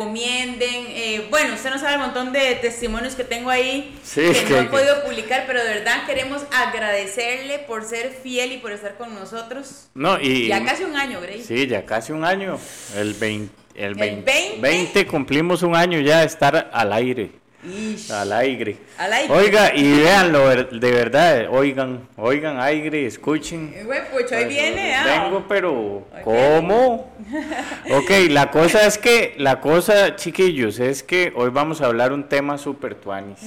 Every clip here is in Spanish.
recomienden. Eh, bueno, usted no sabe el montón de testimonios que tengo ahí Sí, que, que- no he podido publicar, pero de verdad queremos agradecerle por ser fiel y por estar con nosotros. No, y. Ya casi un año, Grey. Sí, ya casi un año. El 20. El 20, 20. 20 cumplimos un año ya de estar al aire. Ish. Al aire. Al aire. Oiga, y véanlo, de verdad, oigan, oigan, aire, escuchen. Eh, güey, Pues, viene, ah. Vengo, pero. ¿cómo? Ok, la cosa es que, la cosa, chiquillos, es que hoy vamos a hablar un tema súper tuanis,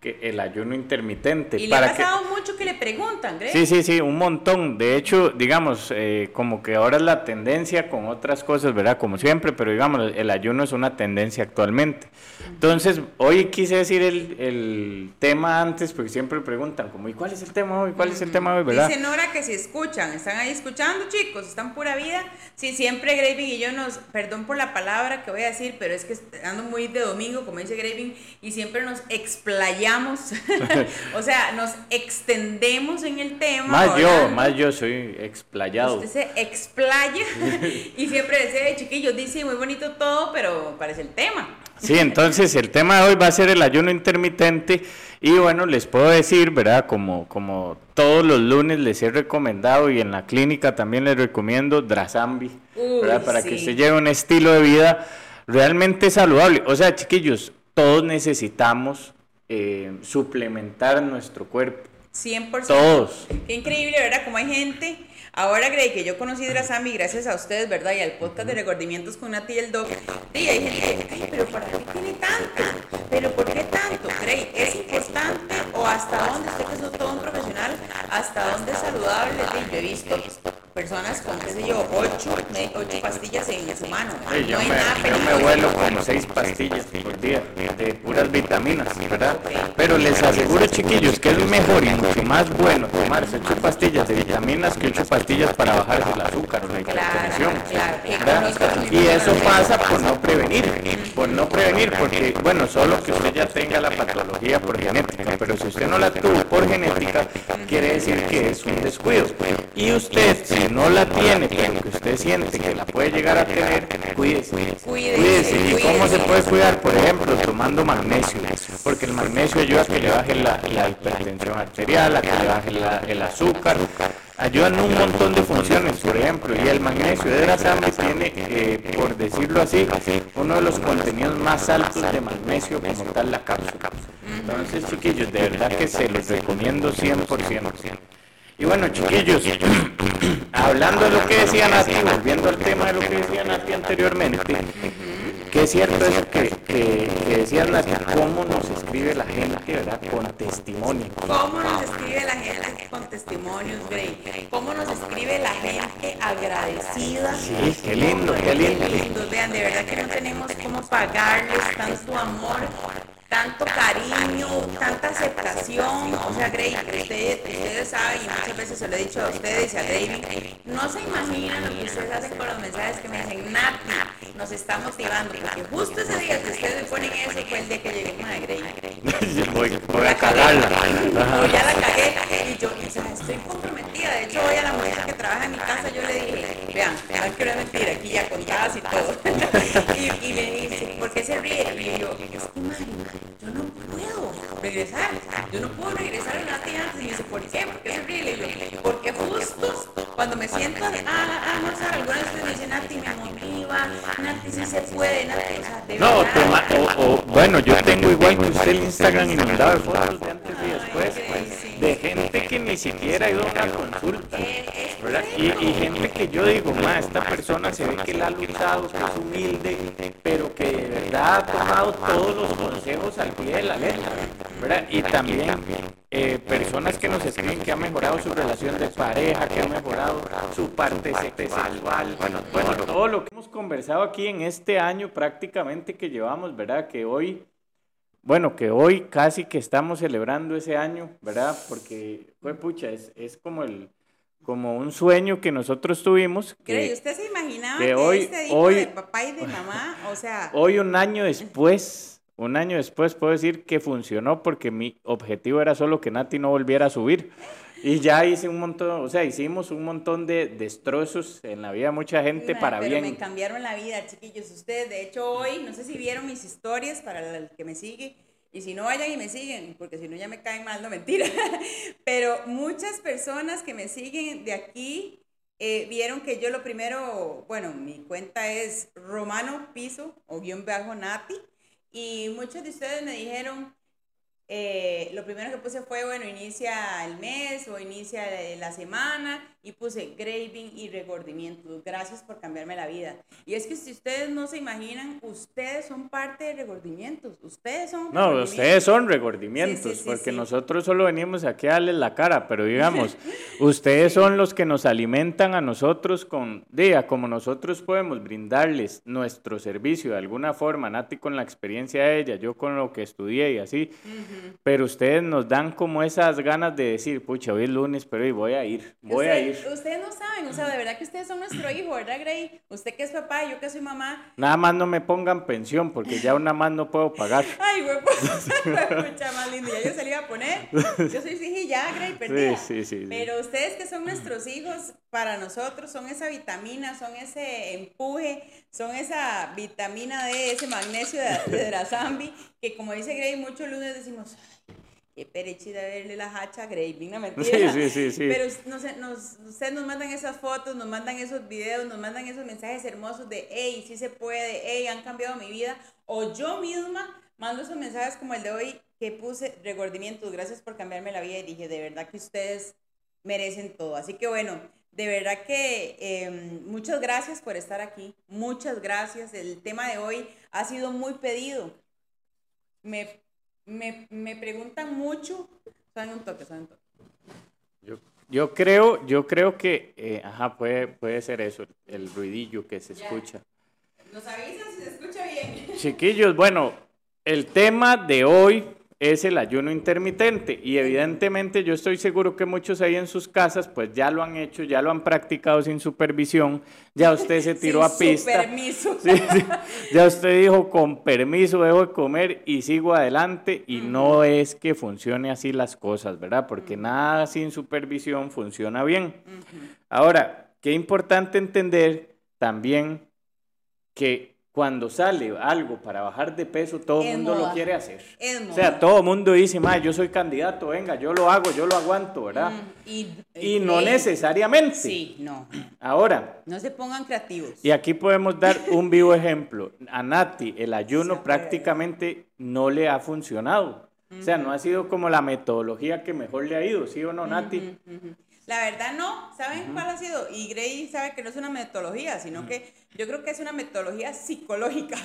que el ayuno intermitente. Y le ha para que- pasado mucho que le preguntan, Grey. Sí, sí, sí, un montón. De hecho, digamos, eh, como que ahora es la tendencia con otras cosas, ¿verdad? Como siempre, pero digamos, el ayuno es una tendencia actualmente. Entonces, hoy quise decir el, el tema antes, porque siempre preguntan, como, ¿y cuál es el tema hoy? ¿Cuál es el tema hoy, verdad? Dice Nora que si escuchan, están ahí escuchando, chicos, están pura vida. Sí, siempre Graving y yo nos, perdón por la palabra que voy a decir, pero es que ando muy de domingo, como dice Graving, y siempre nos explayamos, o sea, nos extendemos en el tema. Más yo, más yo soy explayado. Usted se explaya y siempre dice, "Ay, chiquillos, dice muy bonito todo, pero parece el tema. Sí, entonces el tema de hoy va a ser el ayuno intermitente y bueno, les puedo decir, ¿verdad? Como, como todos los lunes les he recomendado y en la clínica también les recomiendo Drasambi, Uy, ¿verdad? Para sí. que usted lleve un estilo de vida realmente saludable. O sea, chiquillos, todos necesitamos eh, suplementar nuestro cuerpo. 100%. Todos. Qué increíble, ¿verdad? Como hay gente. Ahora, Grey, que yo conocí Drasambi gracias a ustedes, ¿verdad? Y al podcast de Recordimientos con Nati y el Doc. Y hay gente, ay, pero ¿para qué tiene tanto? ¿Pero por qué tanto? Grey, ¿es importante o hasta dónde, usted que es todo un profesional, hasta dónde es saludable? Sí, Yo he visto personas con, qué sé yo, ocho, ocho pastillas en su mano. Sí, yo, no hay me, nada yo me vuelo como seis pastillas por día de puras vitaminas, ¿verdad? Pero les aseguro, chiquillos, que es mejor y mucho más bueno tomarse ocho pastillas de vitaminas que ocho pastillas para bajarse el azúcar o la hipertensión. ¿verdad? Y eso pasa por no prevenir, por no prevenir, porque, bueno, solo que usted ya tenga la patología por genética, pero si usted no la tuvo por genética, quiere decir que es un descuido. Y usted, si no la tiene, pero que usted siente que la puede llegar a tener, cuídese. Cuídese. ¿Y cómo se puede cuidar? Por ejemplo, tomando magnesio, porque el magnesio ayuda a que le baje la, la hipertensión arterial, a que le baje la- el azúcar, ayudan en un montón de funciones, por ejemplo, y el magnesio de la sangre tiene, eh, por decirlo así, uno de los contenidos más altos de magnesio como tal la cápsula. Entonces, chiquillos, de verdad que se los recomiendo 100%. Y bueno, chiquillos, hablando de lo que decía Nati, volviendo al tema de lo que decía Nati anteriormente, que es cierto eso que, que, que decía Nati, cómo nos escribe la gente, ¿verdad? Con testimonio. ¿Cómo nos escribe la gente con testimonios, Grey? ¿Cómo nos escribe la gente agradecida? Sí, qué lindo, qué lindo. Qué lindo. Vean, de verdad que no tenemos cómo pagarles tanto amor, tanto cariño, tanta aceptación. O sea, Grey, usted- ustedes saben, y muchas veces se lo he dicho a ustedes y a David, no se imaginan lo que ustedes hacen con los mensajes que me dicen, Nati, nos está motivando. Porque justo ese día que ustedes me ponen eso fue el día que llegué a Grey. Voy, voy a cagarla. O ya la cagué y yo, o sea, estoy comprometida. De hecho, hoy a la mujer que trabaja en mi casa yo le dije, vean, no quiero mentir, aquí ya contadas y todo. y, y me dice, ¿por qué se ríe? Y yo, no regresar. Yo no puedo regresar a una tía antes. Y dice, ¿por qué? ¿Por qué se ríe? Y le digo, porque justo cuando me siento a, a, a almorzar, algunas veces me dicen, Nati, me motiva, Nati, sí se puede, Nati, o sea, de No, verdad. toma, o, o, bueno, yo tengo igual que usted el Instagram inundado de fotos de antes y después, de gente que ni siquiera ha ido a una consulta, ¿verdad? Y, y gente que yo digo, ma, esta persona se ve que la ha luchado, que es humilde, pero que de verdad ha tomado todos los consejos al pie de la letra, ¿verdad? Y también eh, personas que nos escriben que ha mejorado su relación de pareja, que ha mejorado su parte sexual, bueno, bueno, todo lo que hemos conversado aquí en este año prácticamente que llevamos, ¿verdad? Que hoy, bueno, que hoy casi que estamos celebrando ese año, ¿verdad? Porque, fue pucha, es, es como el como un sueño que nosotros tuvimos. Que ¿usted se imaginaba que que, hoy- este hijo hoy- de papá y de mamá, o sea, hoy un año después, un año después puedo decir que funcionó porque mi objetivo era solo que Nati no volviera a subir, Y ya hice un montón, o sea, hicimos un montón de destrozos en la vida de mucha gente para pero bien. me cambiaron la vida, chiquillos. Ustedes, de hecho, hoy, no sé si vieron mis historias para el que me sigue. Y si no vayan y me siguen, porque si no ya me caen mal, no mentira. Pero muchas personas que me siguen de aquí eh, vieron que yo lo primero, bueno, mi cuenta es Romano Piso o guion bajo Nati. Y muchos de ustedes me dijeron, eh, lo primero que puse fue, bueno, inicia el mes o inicia la semana y puse graving y regordimiento. Gracias por cambiarme la vida. Y es que si ustedes no se imaginan, ustedes son parte de regordimientos. Ustedes son... No, ustedes son regordimientos, porque nosotros solo venimos aquí a darles la cara, pero digamos, ustedes son los que nos alimentan a nosotros con, diga, como nosotros podemos brindarles nuestro servicio de alguna forma, Nati con la experiencia de ella, yo con lo que estudié y así, pero ustedes nos dan como esas ganas de decir, pucha, hoy es lunes, pero hoy voy a ir, voy a ir ustedes no saben, o sea, de verdad que ustedes son nuestro hijo, ¿verdad, Gray? Usted que es papá, yo que soy mamá. Nada más no me pongan pensión, porque ya una más no puedo pagar. Ay, güey, mucha más linda, ya yo se le iba a poner. Yo soy y ya, Gray, perdida. Sí, sí, sí, Pero ustedes que son nuestros hijos, para nosotros son esa vitamina, son ese empuje, son esa vitamina D, ese magnesio de, de Drazambi, que como dice Gray, muchos lunes decimos, qué perechida verle la hacha a Graving, no mentira. Sí, sí, sí, Pero no sé, nos, ustedes nos mandan esas fotos, nos mandan esos videos, nos mandan esos mensajes hermosos de, hey, sí se puede, hey, han cambiado mi vida. O yo misma mando esos mensajes como el de hoy que puse regordimientos, gracias por cambiarme la vida y dije, de verdad que ustedes merecen todo. Así que bueno, de verdad que em, muchas gracias por estar aquí, muchas gracias. El tema de hoy ha sido muy pedido. Me me, me preguntan mucho, saben un toque, saben un toque. Yo, yo creo, yo creo que, eh, ajá, puede, puede ser eso, el ruidillo que se escucha. Nos avisan si se escucha bien. Chiquillos, bueno, el tema de hoy es el ayuno intermitente y evidentemente yo estoy seguro que muchos ahí en sus casas pues ya lo han hecho, ya lo han practicado sin supervisión, ya usted se tiró a pista. permiso. ya usted dijo con permiso dejo de comer y sigo adelante y no es que funcione así las cosas, ¿verdad? Porque nada sin supervisión funciona bien. Ahora, qué importante entender también que cuando sale algo para bajar de peso, todo el mundo lo quiere hacer. o sea, todo el mundo dice, ma, yo soy candidato, venga, yo lo hago, yo lo aguanto, ¿verdad? Mm, y, no necesariamente. Sí, no. Ahora. No se pongan creativos. Y aquí podemos dar un vivo ejemplo. A Nati, el ayuno prácticamente no le ha funcionado. O sea, no ha sido como la metodología que mejor le ha ido, ¿sí o no, Nati? La verdad no, ¿saben cuál ha sido? Y Gray sabe que no es una metodología, sino que yo creo que es una metodología psicológica.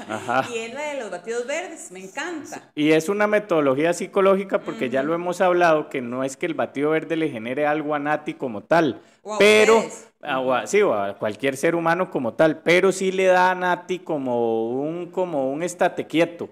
Y es la de los batidos verdes, me encanta. Y es una metodología psicológica porque ya lo hemos hablado, que no es que el batido verde le genere algo a Nati como tal, pero, a, sí, o a cualquier ser humano como tal, pero sí le da a Nati como un, como un estate quieto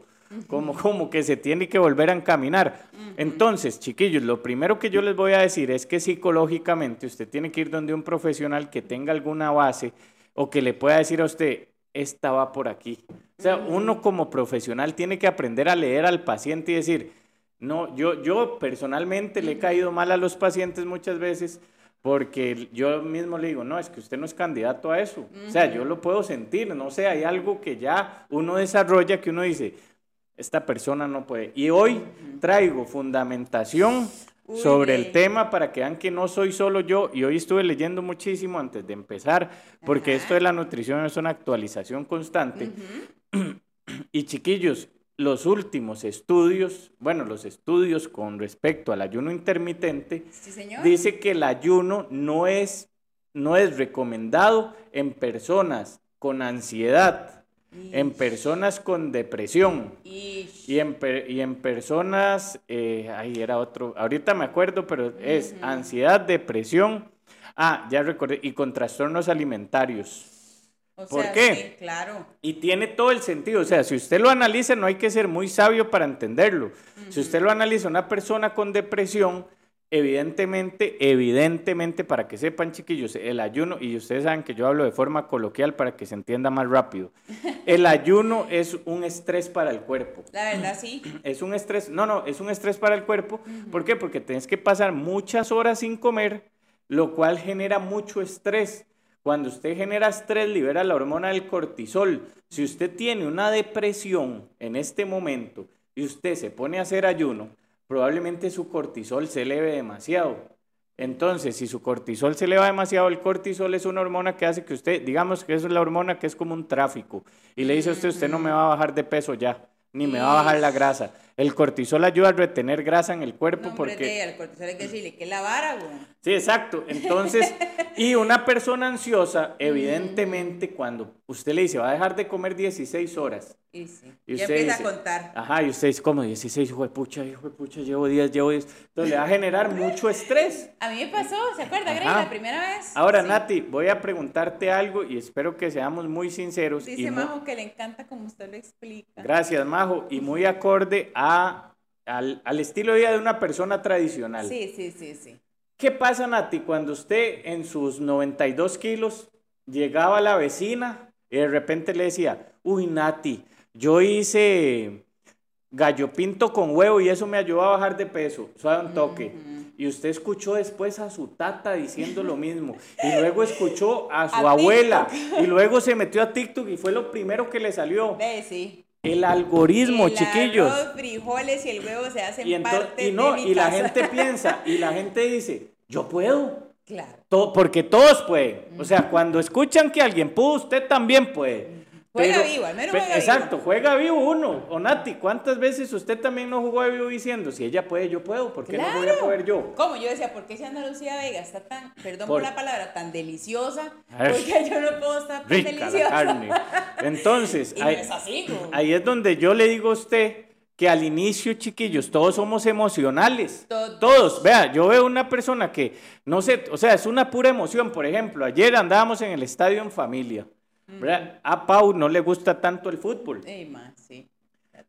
como, como que se tiene que volver a encaminar. Entonces, chiquillos, lo primero que yo les voy a decir es que psicológicamente usted tiene que ir donde un profesional que tenga alguna base o que le pueda decir a usted, esta va por aquí. O sea, uno como profesional tiene que aprender a leer al paciente y decir, no, yo, yo personalmente le he caído mal a los pacientes muchas veces porque yo mismo le digo, no, es que usted no es candidato a eso. O sea, yo lo puedo sentir, no sé, hay algo que ya uno desarrolla que uno dice, esta persona no puede. Y hoy traigo fundamentación sobre el tema para que vean que no soy solo yo. Y hoy estuve leyendo muchísimo antes de empezar, porque esto de la nutrición es una actualización constante. y chiquillos, los últimos estudios, bueno, los estudios con respecto al ayuno intermitente, dice que el ayuno no es, no es recomendado en personas con ansiedad, en personas con depresión y en, y en personas, eh, ahí era otro, ahorita me acuerdo, pero es ansiedad, depresión, ah, ya recordé, y con trastornos alimentarios. ¿Por qué? claro. Y tiene todo el sentido, o sea, si usted lo analiza, no hay que ser muy sabio para entenderlo. Si usted lo analiza, una persona con depresión Evidentemente, evidentemente, para que sepan, chiquillos, el ayuno, y ustedes saben que yo hablo de forma coloquial para que se entienda más rápido. El ayuno es un estrés para el cuerpo. La verdad, sí. Es un estrés, no, no, es un estrés para el cuerpo. ¿Por qué? Porque tienes que pasar muchas horas sin comer, lo cual genera mucho estrés. Cuando usted genera estrés, libera la hormona del cortisol. Si usted tiene una depresión en este momento y usted se pone a hacer ayuno, probablemente su cortisol se eleve demasiado. Entonces, si su cortisol se eleva demasiado, el cortisol es una hormona que hace que usted, digamos que es la hormona que es como un tráfico, y le dice a usted, usted no me va a bajar de peso ya, ni me va a bajar la grasa. El cortisol ayuda a retener grasa en el cuerpo No, porque... porque... el cortisol hay que decirle que la vara, güey. Sí, exacto. Entonces, y una persona ansiosa, evidentemente, cuando usted le dice, va a dejar de comer 16 horas. Y sí. Y ya empieza dice, a contar. Ajá, y usted dice, como 16, hijo de pucha, hijo de pucha, llevo 10, llevo 10. Entonces le va a generar mucho estrés. A mí me pasó, ¿se acuerda, Grey? La primera vez. Ahora, Sí. Nati, voy a preguntarte algo y espero que seamos muy sinceros. y Dice mu- Majo que le encanta como usted lo explica. Gracias, Majo. Y muy acorde a, al, al estilo de vida de una persona tradicional. Sí, sí, sí, sí. ¿Qué pasa, Nati, cuando usted en sus 92 kilos llegaba a la vecina y de repente le decía, uy, Nati, yo hice gallo pinto con huevo y eso me ayudó a bajar de peso, suave un toque. Y usted escuchó después a su tata diciendo lo mismo. Y luego escuchó a su A abuela. Y luego se metió a TikTok y fue lo primero que le salió. Sí. El algoritmo, el chiquillos. arroz, frijoles y el huevo se hacen Y, parte y no, de mi y la gente piensa, y la gente dice, yo puedo. Claro. To- porque todos pueden. O sea, cuando escuchan que alguien pudo, usted también puede. Juega vivo, al menos juega Exacto, vivo. juega vivo uno. O Nati, ¿cuántas veces usted también no jugó de vivo diciendo, si ella puede, yo puedo, ¿por qué no voy a Claro. poder yo? ¿Cómo? Yo decía, ¿por qué si Ana Lucía Vega está tan, perdón Por- por, la palabra, tan deliciosa? A ver. ¿Por qué yo no puedo estar tan Rica la deliciosa? carne. Entonces, Y no ahí, es así, ahí es donde yo le digo a usted que al inicio, chiquillos, todos somos emocionales. Todos. Todos. Vea, yo veo una persona que, no sé, o sea, es una pura emoción. Por ejemplo, ayer andábamos en el estadio en familia. ¿Verdad? A Pau no le gusta tanto el fútbol. Ey, ma, sí.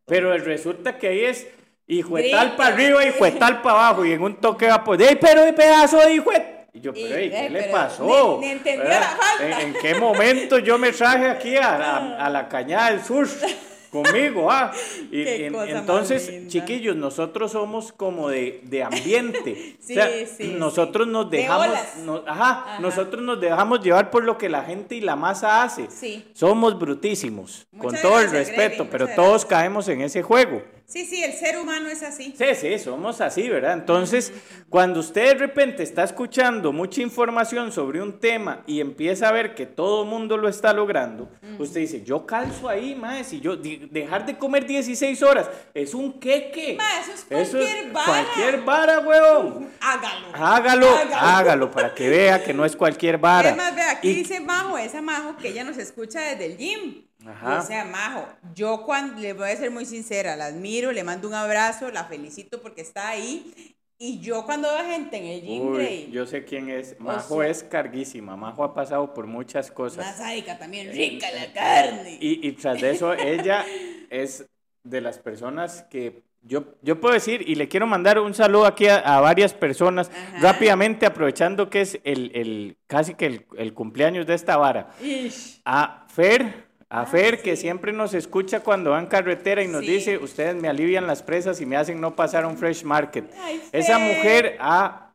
Pero resulta que ahí es hijo de Grito. tal para arriba, hijo de tal para abajo, y en un toque va por, ¡ey, pero de pedazo de hijo de-". Y yo, Y, pero, ey, ¿qué eh, le pero pasó? ni- ni entendió la falta. ¿En, en qué momento yo me traje aquí a, la- a la cañada del sur conmigo? Ah? Y, Qué y- cosa más entonces, linda. chiquillos, nosotros somos como de, de ambiente. Sí, o sea, sí, nosotros nos De dejamos, nos- ajá, Ajá. nosotros nos dejamos llevar por lo que la gente y la masa hace. Sí. Somos brutísimos, con todo el respeto, pero todos gracias. caemos en ese juego. Sí, sí, el ser humano es así. Sí, sí, somos así, ¿verdad? Entonces, cuando usted de repente está escuchando mucha información sobre un tema y empieza a ver que todo el mundo lo está logrando, usted dice, yo calzo ahí, más, si yo dejar de comer 16 horas es un queque. Ma, eso es cualquier vara. Cualquier vara, huevón. Hágalo. Hágalo, hágalo para que vea que no es cualquier vara. Es más, ve, aquí Y- dice Majo, esa Majo que ella nos escucha desde el gym. Ajá. O sea, Majo, yo cuando, le voy a ser muy sincera, la admiro, le mando un abrazo, la felicito porque está ahí. Y yo cuando veo gente en el gym, Uy, Grey, yo sé quién es. Majo sea- es carguísima. Majo ha pasado por muchas cosas. más sádica también, rica la carne. Y, y tras de eso, ella es de las personas que yo, yo puedo decir, y le quiero mandar un saludo aquí a, a varias personas, Ajá. rápidamente aprovechando que es el, el casi que el, el cumpleaños de esta vara. Ish. A Fer, a Ah, Fer, que siempre nos escucha cuando va en carretera y nos Sí. dice, ustedes me alivian las presas y me hacen no pasar a un fresh market. Ay, Esa mujer ha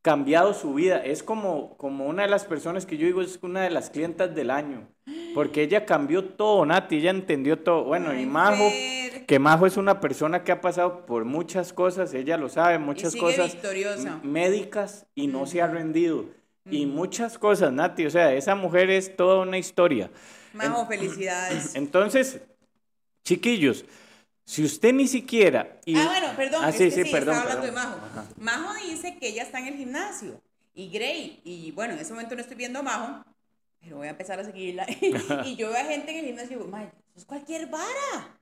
cambiado su vida. Es como, como una de las personas que yo digo es una de las clientas del año. Porque ella cambió todo, Nati, ella entendió todo. Bueno, y Majo, Fer. que Majo es una persona que ha pasado por muchas cosas, ella lo sabe, muchas sigue cosas médicas y no se ha rendido. Y muchas cosas, Nati, o sea, esa mujer es toda una historia. Majo, felicidades. Entonces, chiquillos, si usted ni siquiera... y- Ah, bueno, perdón, Ah, es sí, que sí, sí, perdón, estaba hablando de perdón. Majo. Ajá. Majo dice que ella está en el gimnasio. Y Grey, y bueno, en ese momento no estoy viendo a Majo, pero voy a empezar a seguirla. y yo veo a gente en el gimnasio y digo, "Mae, eso es cualquier vara.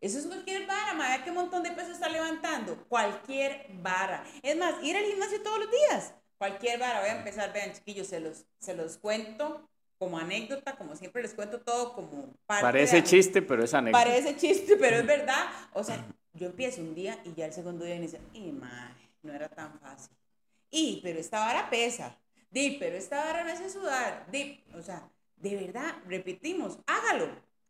Eso es cualquier vara, mae, qué montón de peso está levantando. Cualquier vara. Es más, ir al gimnasio todos los días. Cualquier vara. Voy a empezar, vean, chiquillos, se los, se los cuento como anécdota, como siempre les cuento todo como parte Parece de- chiste, pero es anécdota. Parece chiste, pero es verdad. O sea, yo empiezo un día y ya el segundo día me dice, y mae, no era tan fácil. Y, pero esta vara pesa. Di, pero esta vara me hace sudar. Di, o sea, de verdad, repetimos, hágalo.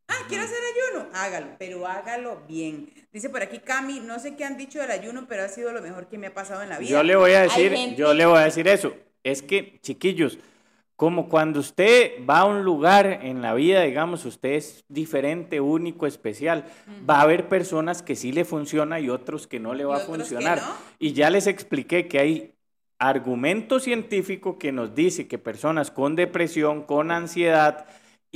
Ah, quiero hacer ayuno, hágalo, pero hágalo bien. Dice por aquí Cami, no sé qué han dicho del ayuno, pero ha sido lo mejor que me ha pasado en la vida. Yo le voy a decir, yo le voy a decir eso. Es que, chiquillos, como cuando usted va a un lugar en la vida, digamos, usted es diferente, único, especial, va a haber personas que sí le funciona y otros que no le va a funcionar. Y ya les expliqué que hay argumento científico que nos dice que personas con depresión, con ansiedad,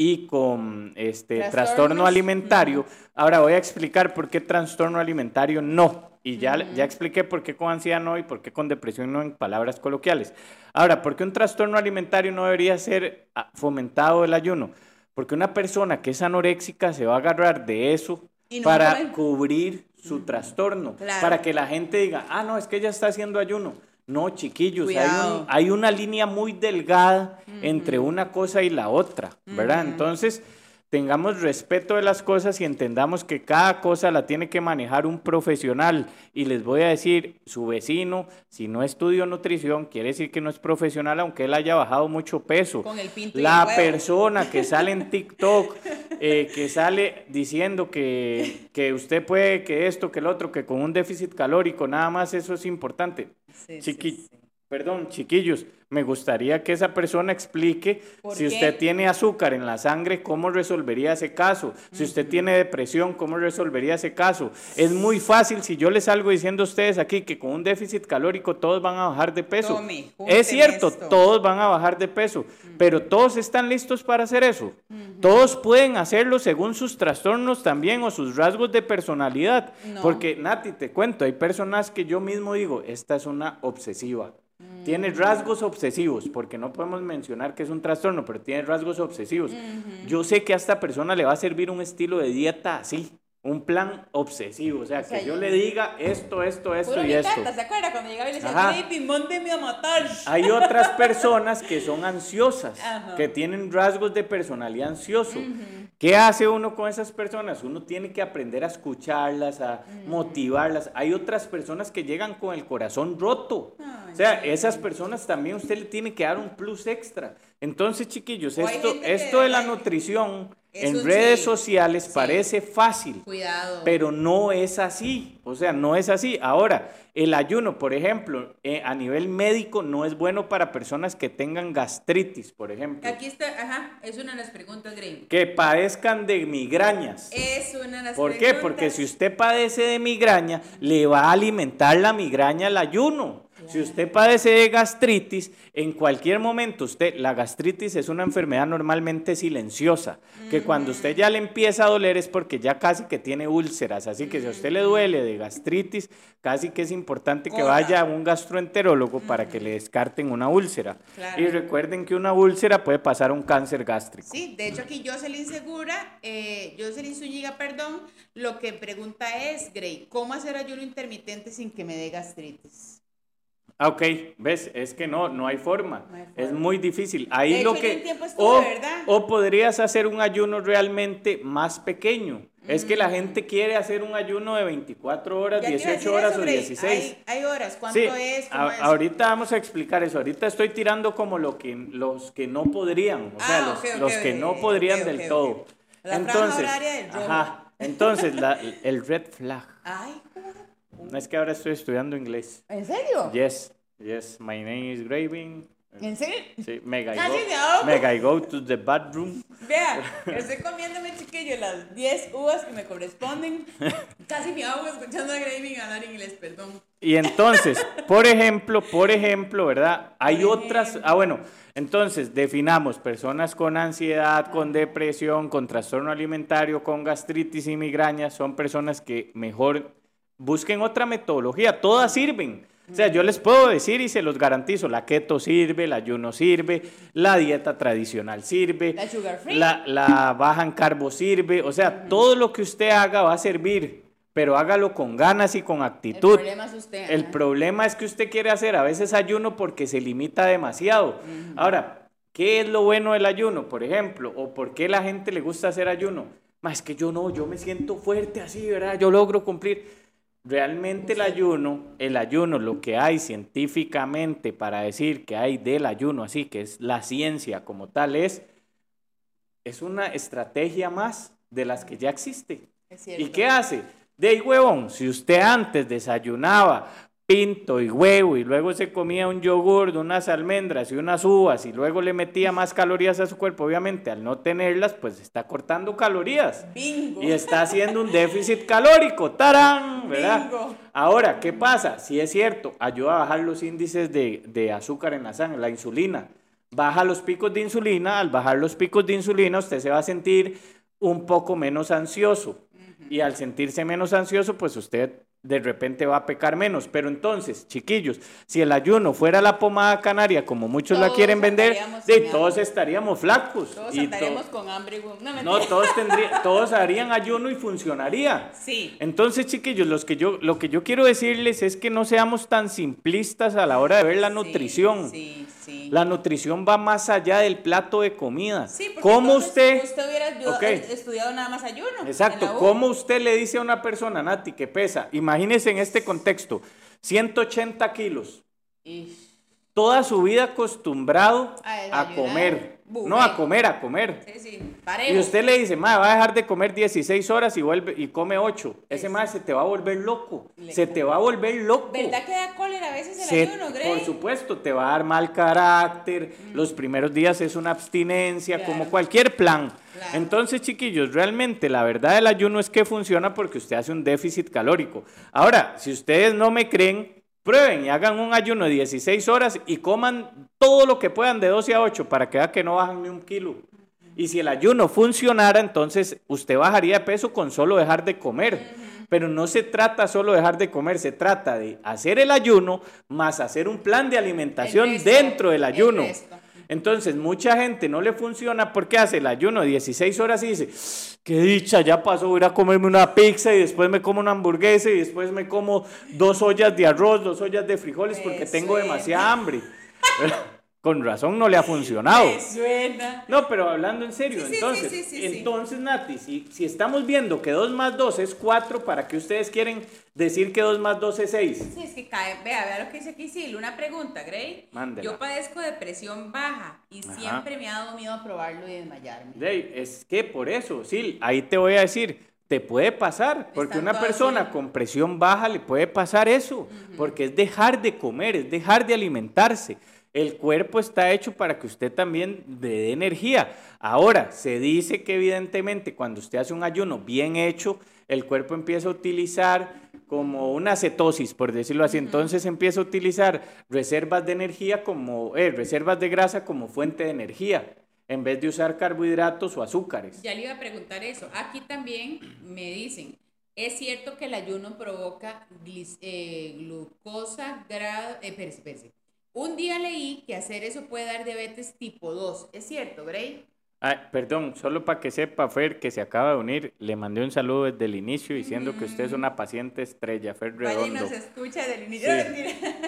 y con este trastorno alimentario. Ahora voy a explicar por qué trastorno alimentario no. Y ya, ya expliqué por qué con ansiedad no y por qué con depresión no en palabras coloquiales. Ahora, ¿por qué un trastorno alimentario no debería ser ah, fomentado el ayuno? Porque una persona que es anoréxica se va a agarrar de eso para cubrir su trastorno, para que la gente diga, ah, no, es que ella está haciendo ayuno. No, chiquillos, hay, una línea muy delgada entre una cosa y la otra, ¿verdad? Entonces, tengamos respeto de las cosas y entendamos que cada cosa la tiene que manejar un profesional. Y les voy a decir, su vecino, si no estudió nutrición, quiere decir que no es profesional, aunque él haya bajado mucho peso. Con el pinto la persona que sale en TikTok, eh, que sale diciendo que, que usted puede, que esto, que el otro, que con un déficit calórico, nada más eso es importante. Sí, Perdón, chiquillos, me gustaría que esa persona explique si usted tiene azúcar en la sangre, cómo resolvería ese caso. Si usted tiene depresión, cómo resolvería ese caso. Es muy fácil si yo les salgo diciendo a ustedes aquí que con un déficit calórico todos van a bajar de peso. es cierto, todos van a bajar de peso, pero todos están listos para hacer eso. Todos pueden hacerlo según sus trastornos también o sus rasgos de personalidad. Porque, Nati, te cuento, hay personas que yo mismo digo, esta es una obsesiva. Tiene rasgos obsesivos, porque no podemos mencionar que es un trastorno, pero tiene rasgos obsesivos. Yo sé que a esta persona le va a servir un estilo de dieta así, un plan obsesivo, o sea, que yo le diga esto, esto, esto y esto. ¿Se acuerda cuando llegaba y le decía, mándeme a matar? Hay otras personas que son ansiosas, que tienen rasgos de personalidad ansioso. ¿Qué hace uno con esas personas? Uno tiene que aprender a escucharlas, a motivarlas. Hay otras personas que llegan con el corazón roto. o sea, esas personas también usted le tiene que dar un plus extra. Entonces, chiquillos, esto, esto de la nutrición en redes sociales parece fácil, pero no es así. O sea, no es así. Ahora, el ayuno, por ejemplo, eh, a nivel médico no es bueno para personas que tengan gastritis, por ejemplo. Aquí está, ajá, es una de las preguntas, Greg. Que padezcan de migrañas. Es una de las ¿Por qué? Porque si usted padece de migraña, le va a alimentar la migraña al ayuno. Si usted padece de gastritis, en cualquier momento usted, la gastritis es una enfermedad normalmente silenciosa, que cuando usted ya le empieza a doler es porque ya casi que tiene úlceras, así que si a usted le duele de gastritis, casi que es importante que vaya a un gastroenterólogo para que le descarten una úlcera. Y recuerden que una úlcera puede pasar a un cáncer gástrico. Sí, de hecho aquí Jocelyn Segura, eh, Jocelyn Zúñiga, perdón, lo que pregunta es, Grey, ¿cómo hacer ayuno intermitente sin que me dé gastritis? Ah, ok, ves, es que no, no hay forma. Es muy difícil. Ahí lo que. o, o, podrías hacer un ayuno realmente más pequeño. Es que la mm. gente quiere hacer un ayuno de 24 horas, 18 horas o 16. Hay, horas, ¿cuánto es? Ahorita vamos a explicar eso. Ahorita estoy tirando como lo que, los que no podrían, o sea, ah, los, que no podrían del todo. La entonces, del ajá, entonces el red flag. Ay, es que ahora estoy estudiando inglés. ¿En serio? Yes, yes. My name is Graving. ¿En serio? Sí, mega go, mega go to the bathroom. Vea, estoy comiéndome chiquillo las 10 uvas que me corresponden. Casi me hago escuchando a Graving hablar inglés, perdón. Y entonces, por ejemplo, por ejemplo, ¿verdad? Hay otras. Ah, bueno, entonces definamos personas con ansiedad, con depresión, con trastorno alimentario, con gastritis y migraña. Son personas que mejor busquen otra metodología, todas sirven. O sea, yo les puedo decir y se los garantizo, la keto sirve, el ayuno sirve, la dieta tradicional sirve, la, sugar free. la, baja en carbo sirve, o sea, todo lo que usted haga va a servir, pero hágalo con ganas y con actitud. El problema es usted. El problema es que usted quiere hacer a veces ayuno porque se limita demasiado. Ahora, ¿qué es lo bueno del ayuno, por ejemplo? ¿O por qué la gente le gusta hacer ayuno? Más que yo no, yo me siento fuerte así, ¿verdad? Yo logro cumplir realmente el ayuno, el ayuno, lo que hay científicamente para decir que hay del ayuno, así que es la ciencia como tal, es, es una estrategia más de las que ya existe. ¿Y qué hace? De huevón, si usted antes desayunaba pinto y huevo y luego se comía un yogur, unas almendras y unas uvas y luego le metía más calorías a su cuerpo, obviamente al no tenerlas, pues está cortando calorías. Y está haciendo un déficit calórico, tarán, ¿verdad? Ahora, ¿qué pasa? Si es cierto, ayuda a bajar los índices de, de azúcar en la sangre, la insulina. Baja los picos de insulina, al bajar los picos de insulina usted se va a sentir un poco menos ansioso. Y al sentirse menos ansioso, pues usted de repente va a pecar menos. Pero entonces, chiquillos, si el ayuno fuera la pomada canaria, como muchos la quieren vender, de, todos estaríamos flacos. Todos estaríamos con hambre. No, no todos, todos harían ayuno y funcionaría. Sí. Entonces, chiquillos, los que yo, lo que yo quiero decirles es que no seamos tan simplistas a la hora de ver la nutrición. Sí, sí. La nutrición va más allá del plato de comida. Sí, porque ¿Cómo usted, usted hubiera estudiado nada más ayuno? Exacto. ¿Cómo usted le dice a una persona, Nati, que pesa? Imagínese en este contexto, 180 kilos. Toda su vida acostumbrado a, comer. No, a comer, a comer. Sí, sí. Y usted le dice, ma, va a dejar de comer 16 horas y vuelve y come 8. Ese más se te va a volver loco. se te va a volver loco. ¿Verdad que da cólera a veces el ayuno, Grey? Por supuesto, te va a dar mal carácter. Mm. Los primeros días es una abstinencia, como cualquier plan. Entonces, chiquillos, realmente la verdad del ayuno es que funciona porque usted hace un déficit calórico. Ahora, si ustedes no me creen, prueben y hagan un ayuno de 16 horas y coman todo lo que puedan de 12 a 8 para que vean que no bajan ni un kilo. Y si el ayuno funcionara, entonces usted bajaría de peso con solo dejar de comer. Pero no se trata solo de dejar de comer, se trata de hacer el ayuno más hacer un plan de alimentación dentro del ayuno. Entonces, mucha gente no le funciona porque hace el ayuno de 16 horas y dice, qué dicha, ya pasó, voy a ir a comerme una pizza y después me como una hamburguesa y después me como dos ollas de arroz, dos ollas de frijoles porque tengo demasiada hambre. Con razón no le ha funcionado. suena. No, pero hablando en serio, entonces, entonces Nati, si, si estamos viendo que 2 más 2 es 4, ¿para qué ustedes quieren decir que 2 más 2 es 6? Sí, es que cae, vea, vea lo que dice aquí, sí, una pregunta, Gray. Mándela. Yo padezco de presión baja y siempre me ha dado miedo a probarlo y desmayarme. Gray, es que por eso, sí, ahí te voy a decir, te puede pasar, porque una persona con presión baja le puede pasar eso, porque es dejar de comer, es dejar de alimentarse. El cuerpo está hecho para que usted también le dé energía. Ahora, se dice que evidentemente cuando usted hace un ayuno bien hecho, el cuerpo empieza a utilizar como una cetosis, por decirlo así. Entonces empieza a utilizar reservas de energía como, eh, reservas de grasa como fuente de energía, en vez de usar carbohidratos o azúcares. Ya le iba a preguntar eso. Aquí también me dicen, es cierto que el ayuno provoca eh, glucosa, grado, eh, espérese, un día leí que hacer eso puede dar diabetes tipo 2. ¿Es cierto, Gray? Ah, perdón, solo para que sepa, Fer, que se acaba de unir, le mandé un saludo desde el inicio diciendo que usted es una paciente estrella, Fer Redondo. Nos escucha desde el inicio.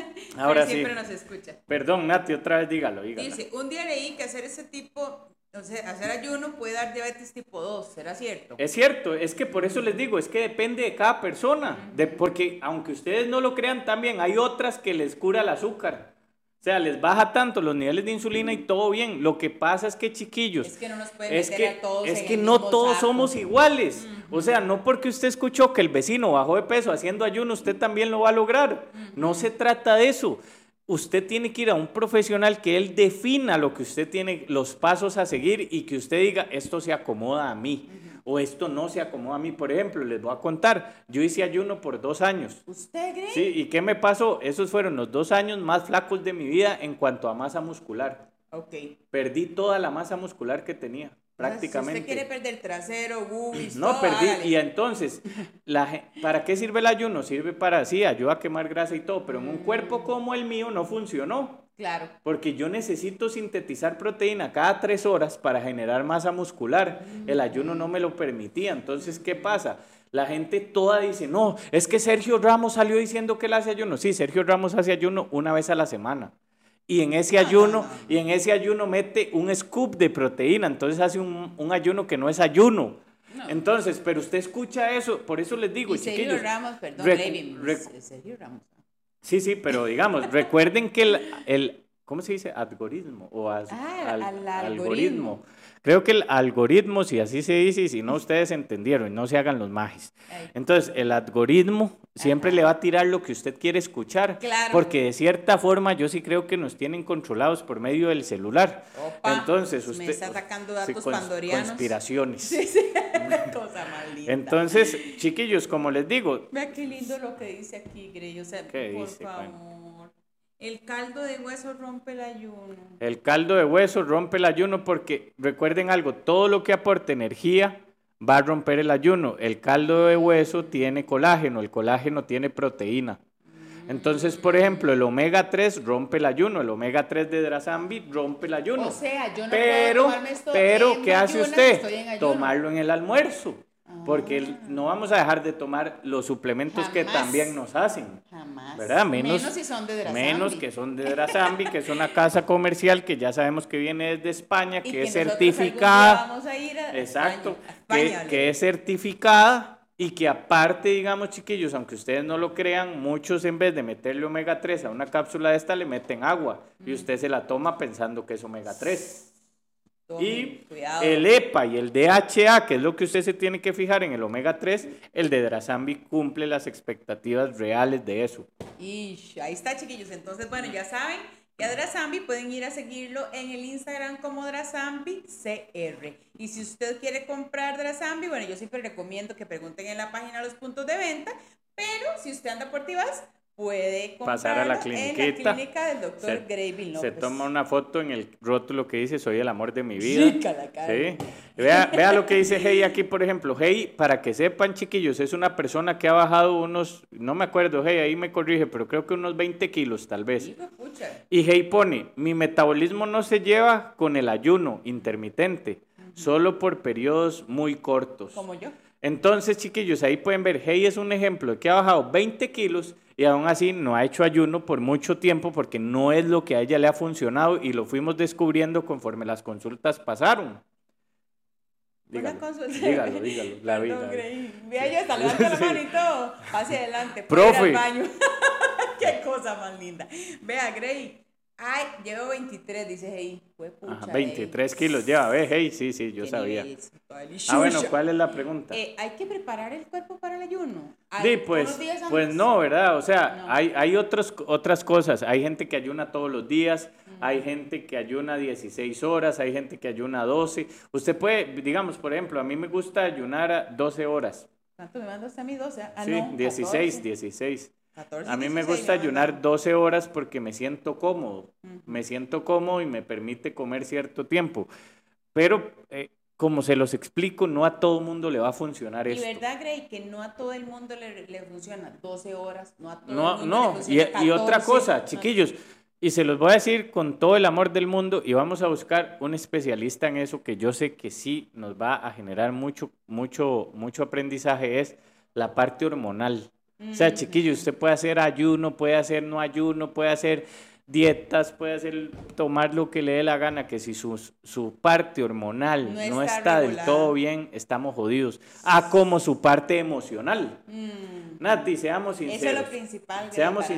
Ahora sí. Siempre nos escucha. Perdón, Nati, otra vez dígalo, dígalo. Dice, un día leí que hacer ese tipo, o sea, hacer ayuno puede dar diabetes tipo 2, ¿será cierto? Es cierto, es que por eso les digo, es que depende de cada persona, de, porque aunque ustedes no lo crean también, hay otras que les cura el azúcar. O sea, les baja tanto los niveles de insulina y todo bien. Lo que pasa es que, chiquillos, es que no, nos es que, a todos es que no todos somos iguales. O sea, no porque usted escuchó que el vecino bajó de peso haciendo ayuno, usted también lo va a lograr. No se trata de eso. Usted tiene que ir a un profesional que él defina lo que usted tiene, los pasos a seguir y que usted diga, esto se acomoda a mí o esto no se acomoda a mí. Por ejemplo, les voy a contar, yo hice ayuno por dos años. ¿Usted cree? Sí, ¿y qué me pasó? Esos fueron los dos años más flacos de mi vida en cuanto a masa muscular. Ok. Perdí toda la masa muscular que tenía, prácticamente. Si usted quiere perder trasero, boobies, No, perdí. Y entonces, la, ¿para qué sirve el ayuno? Sirve para, sí, ayuda a quemar grasa y todo, pero en un cuerpo como el mío no funcionó. Claro. Porque yo necesito sintetizar proteína cada tres horas para generar masa muscular. El ayuno no me lo permitía. Entonces, ¿qué pasa? La gente toda dice, no, es que Sergio Ramos salió diciendo que él hace ayuno. Sí, Sergio Ramos hace ayuno una vez a la semana. Y en ese ayuno, y en ese ayuno mete un scoop de proteína. Entonces hace un, un ayuno que no es ayuno. Entonces, pero usted escucha eso, por eso les digo, y Sergio. Ramos, perdón, rec- Sergio Ramos. Sí, sí, pero digamos, recuerden que el, el- ¿cómo se dice? Algoritmo o as- Ah, al- al algoritmo. Creo que el algoritmo, si así se dice, y si no ustedes entendieron, y no se hagan los majes. Entonces, el algoritmo siempre Ajá. le va a tirar lo que usted quiere escuchar. Claro. Porque de cierta forma yo sí creo que nos tienen controlados por medio del celular. Opa, Entonces, me usted... está sacando datos cons- pandorianos. Conspiraciones. Sí, sí, cosa linda. Entonces, chiquillos, como les digo, Vea qué lindo lo que dice aquí, Grey. O sea, ¿Qué por dice, favor. El caldo de hueso rompe el ayuno. El caldo de hueso rompe el ayuno porque recuerden algo, todo lo que aporte energía va a romper el ayuno. El caldo de hueso tiene colágeno, el colágeno tiene proteína. Entonces, por ejemplo, el omega 3 rompe el ayuno, el omega 3 de Drasambi rompe el ayuno. O sea, yo no pero, puedo tomarme esto pero en ¿qué hace usted? estoy en ayuno. Tomarlo en el almuerzo. Porque el- no vamos a dejar de tomar los suplementos que también nos hacen. Jamás. ¿verdad? Menos, si son de Drasambi. menos que son de Drasambi, que es una casa comercial que ya sabemos que viene desde España, Y que, es certificada, Vamos a ir a exacto, España, que, España, que es certificada y que aparte, digamos, chiquillos, aunque ustedes no lo crean, muchos en vez de meterle omega 3 a una cápsula de esta, le meten agua y usted se la toma pensando que es omega 3. Tome, Y cuidado. el EPA y el DHA, que es lo que usted se tiene que fijar en el omega 3, el de Drasambi cumple las expectativas reales de eso. Ish, ahí está, chiquillos. Entonces, bueno, ya saben que a Drasambi pueden ir a seguirlo en el Instagram como Drasambi CR. Y si usted quiere comprar Drasambi, bueno, yo siempre recomiendo que pregunten en la página los puntos de venta. Pero si usted anda por Tibás, puede Pasar a la en clínica del doctor Se- Se toma una foto en el rótulo que dice soy el amor de mi vida. Rica la cara. Sí. Vea, vea lo que dice Hey aquí, por ejemplo. Hey, para que sepan, chiquillos, es una persona que ha bajado unos, no me acuerdo, Hey, ahí me corrige, pero creo que unos 20 kilos tal vez. Y Hey pone, mi metabolismo no se lleva con el ayuno intermitente, solo por periodos muy cortos. Como yo. Entonces, chiquillos, ahí pueden ver, Hey es un ejemplo de que ha bajado 20 kilos y aún así no ha hecho ayuno por mucho tiempo porque no es lo que a ella le ha funcionado y lo fuimos descubriendo conforme las consultas pasaron. Una Dígalo, consulta. dígalo, dígalo, la vida. Vea yo, hasta levanta la Sí. mano y todo. Pase adelante. puede ir Profe. al baño. Qué cosa más linda. Vea, Grey. Ay, llevo 23, dice hey. Pucha, Ajá, Grey. 23 kilos lleva, ve, hey, sí, sí, yo sabía. Ah, bueno. ¿cuál es la pregunta? Eh, hay que preparar el cuerpo para el ayuno. Sí, pues, pues no, ¿verdad? O sea, No. hay, hay otros, otras cosas. Hay gente que ayuna todos los días, Mm. hay gente que ayuna 16 horas, hay gente que ayuna 12. Usted puede, digamos, por ejemplo, a mí me gusta ayunar a 12 horas. ¿Cuánto me mandaste a mí? 12. Ah, sí, no, 16, 14. 16. 14, A mí me 16 gusta ayunar mandaste. 12 horas porque me siento cómodo. Me siento cómodo y me permite comer cierto tiempo. Pero, eh, como se los explico, no a todo mundo le va a funcionar Y esto. verdad, Grey, que no a todo el mundo le, le funciona 12 horas, no a todo el No, mundo no, le y, funciona y otra 14, cosa, chiquillos, y se los voy a decir con todo el amor del mundo y vamos a buscar un especialista en eso que yo sé que sí nos va a generar mucho, mucho, mucho aprendizaje, es la parte hormonal. O sea, chiquillos, usted puede hacer ayuno, puede hacer no ayuno, puede hacer dietas, puede hacer tomar lo que le dé la gana, que si su, su parte hormonal No no, está está, del todo bien, estamos jodidos. Ah, como su parte emocional. Mm, Nati, seamos sinceros. Eso es lo principal. Seamos mí.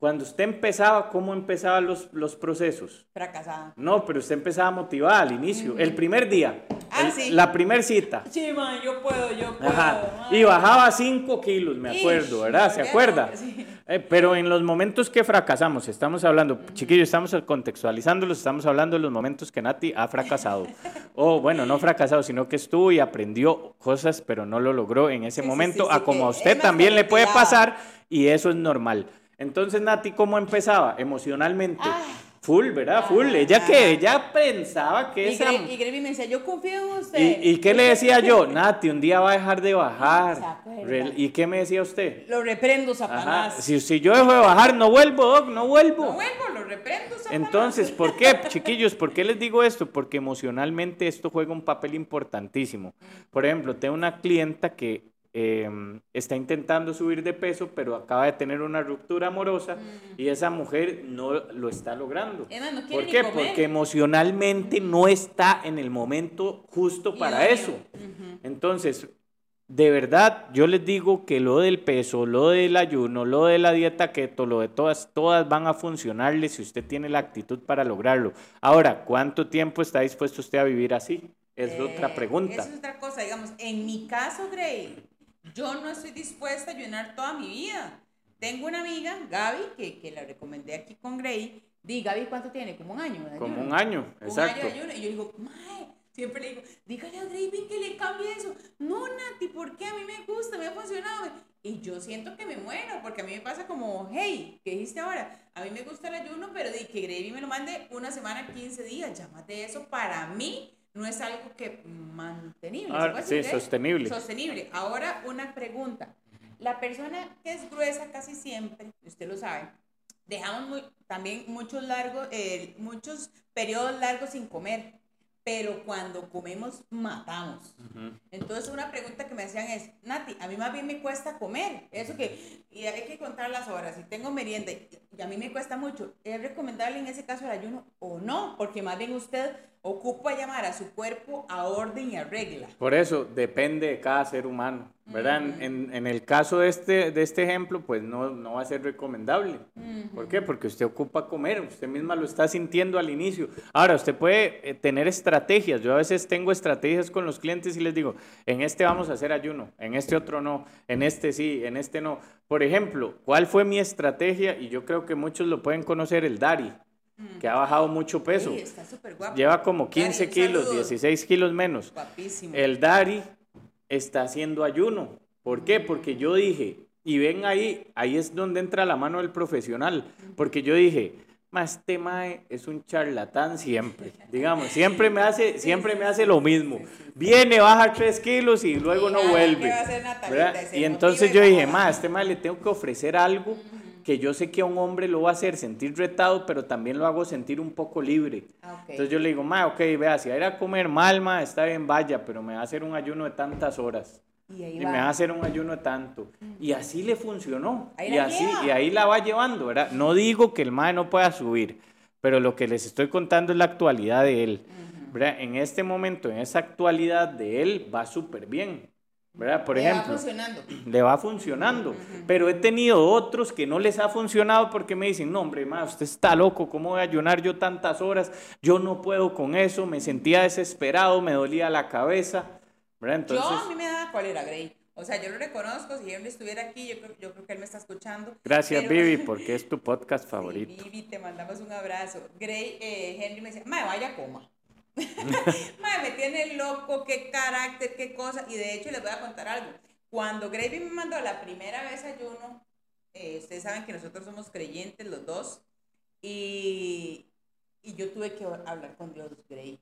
Cuando usted empezaba, ¿cómo empezaban los, los procesos? Fracasada. No, pero usted empezaba motivada al inicio, el primer día, Ah, el- sí. la primer cita. Sí, man, yo puedo, yo puedo. Ajá. Y bajaba 5 kilos, me Ish, acuerdo, ¿verdad? ¿Se ¿por qué acuerda? Sí. Eh, pero en los momentos que fracasamos, estamos hablando, chiquillos, estamos contextualizándolos, estamos hablando de los momentos que Nati ha fracasado. o bueno, no fracasado, sino que estuvo y aprendió cosas, pero no lo logró en ese Sí, momento, a como a usted también le puede pasar y eso es normal. Entonces, Nati, ¿cómo empezaba? Emocionalmente. Ah. Full, ¿verdad? Full. Ajá, Ella que ella pensaba que Y, esa... Y Grey me decía, yo confío en usted. ¿Y, y qué le decía yo? Nati, un día va a dejar de bajar. ¿Y qué me decía usted? Lo reprendo. Satanás. Si, si yo dejo de bajar, no vuelvo, Doc, no vuelvo. No vuelvo, lo reprendo, Satanás. Entonces, ¿por qué, chiquillos? ¿Por qué les digo esto? Porque emocionalmente esto juega un papel importantísimo. Por ejemplo, tengo una clienta que em, está intentando subir de peso, pero acaba de tener una ruptura amorosa y esa mujer no lo está logrando. ¿Por qué? Porque emocionalmente no está en el momento justo para eso. Entonces, de verdad, yo les digo que lo del peso, lo del ayuno, lo de la dieta keto, lo de todas, todas van a funcionarle si usted tiene la actitud para lograrlo. Ahora, ¿cuánto tiempo está dispuesto usted a vivir así? Es otra eh, pregunta. Esa es otra cosa, digamos, en mi caso, Grey, yo no estoy dispuesta a ayunar toda mi vida. Tengo una amiga, Gaby, que, que la recomendé aquí con Grey. Di, Gaby, ¿cuánto tiene? Como un año. Como un año, exacto. Un año de ayuno. Y yo digo, mae, siempre le digo, dígale a Grey que le cambie eso. No, Nati, ¿por qué? A mí me gusta, me ha funcionado. Y yo siento que me muero, porque a mí me pasa como, hey, ¿qué dijiste ahora? A mí me gusta el ayuno, pero di que Grey me lo mande una semana, 15 días. Llámate eso para mí no es algo que mantenible. Ah, sí, sostenible. Sostenible. Ahora una pregunta. La persona que es gruesa casi siempre, usted lo sabe, dejamos muy, también muchos largos, eh, muchos periodos largos sin comer pero cuando comemos matamos. Entonces una pregunta que me hacían es, Nati, a mí más bien me cuesta comer, eso que, y hay que contar las horas, si tengo merienda, y a mí me cuesta mucho, ¿es recomendable en ese caso el ayuno o no? Porque más bien usted ocupa llamar a su cuerpo a orden y a regla. Por eso, depende de cada ser humano. ¿Verdad? en, en, el caso de este, de este ejemplo, pues no, no va a ser recomendable. ¿Por qué? Porque usted ocupa comer, usted misma lo está sintiendo al inicio. Ahora, usted puede eh, tener estrategias. Yo a veces tengo estrategias con los clientes y les digo, en este vamos a hacer ayuno, en este otro no, en este sí, en este no. Por ejemplo, ¿cuál fue mi estrategia? Y yo creo que muchos lo pueden conocer, el Dari que ha bajado mucho peso. Sí, está guapo. Lleva como 15 kilos, 16 kilos menos. Guapísimo. El Dari está haciendo ayuno. ¿Por qué? Porque yo dije, y ven ahí, ahí es donde entra la mano del profesional, porque yo dije, más este mae es un charlatán siempre, digamos, siempre me hace, siempre me hace lo mismo. Viene, baja tres kilos y luego no vuelve. Y entonces yo dije, más este mae le tengo que ofrecer algo que yo sé que a un hombre lo va a hacer sentir retado, pero también lo hago sentir un poco libre. Ah, Entonces yo le digo, ma, ok, vea, si va a ir a comer mal, ma, está bien, vaya, pero me va a hacer un ayuno de tantas horas. Y, me va a hacer un ayuno de tanto. Y así le funcionó. y, así, y ahí la va llevando, ¿verdad? No digo que el ma no pueda subir, pero lo que les estoy contando es la actualidad de él. ¿verdad? En este momento, en esa actualidad de él, va súper bien. ¿Verdad? Por le ejemplo, va funcionando. le va funcionando, pero he tenido otros que no les ha funcionado porque me dicen, no hombre, ma, usted está loco, ¿cómo voy a ayunar yo tantas horas? Yo no puedo con eso, me sentía desesperado, me dolía la cabeza, ¿verdad? Entonces, yo a mí me da cuál era, Grey. O sea, yo lo reconozco, si él estuviera aquí, yo creo, yo creo que él me está escuchando. Gracias, Vivi, porque es tu podcast favorito. Sí, Vivi, te mandamos un abrazo. Grey, eh, Henry me decía, ma, vaya coma. me tiene loco, qué carácter, qué cosa. Y de hecho les voy a contar algo. Cuando Gravy me mandó la primera vez ayuno, eh, ustedes saben que nosotros somos creyentes los dos, y, y yo tuve que hablar con Dios, Gray.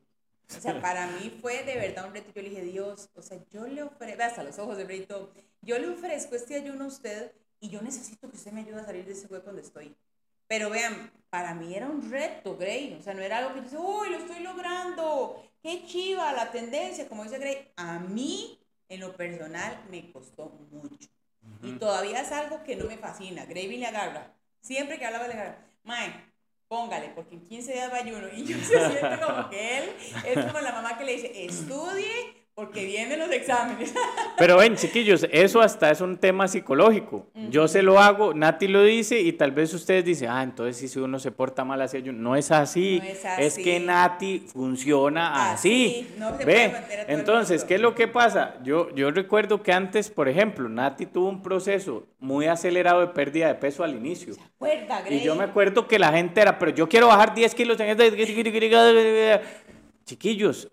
O sea, para mí fue de verdad un reto. Yo le dije, Dios, o sea, yo le ofrezco, hasta los ojos de todo, yo le ofrezco este ayuno a usted y yo necesito que usted me ayude a salir de ese hueco donde estoy. Pero vean, para mí era un reto, Gray. O sea, no era algo que yo uy, lo estoy logrando. Qué chiva la tendencia, como dice Gray. A mí, en lo personal, me costó mucho. Y todavía es algo que no me fascina. Gray le agarra. Siempre que hablaba de agarra. Mae, póngale, porque en 15 días va ayuno. Y yo se siento como que él es como la mamá que le dice, estudie porque vienen los exámenes. Pero ven, chiquillos, eso hasta es un tema psicológico. Yo se lo hago, Nati lo dice y tal vez ustedes dicen, ah, entonces si uno se porta mal hacia yo. No es así. No es, así. es que Nati funciona así. No se Ve, entonces, ¿qué es lo que pasa? Yo, yo recuerdo que antes, por ejemplo, Nati tuvo un proceso muy acelerado de pérdida de peso al inicio. ¿Se acuerda, Y yo me acuerdo que la gente era, pero yo quiero bajar 10 kilos en este Chiquillos,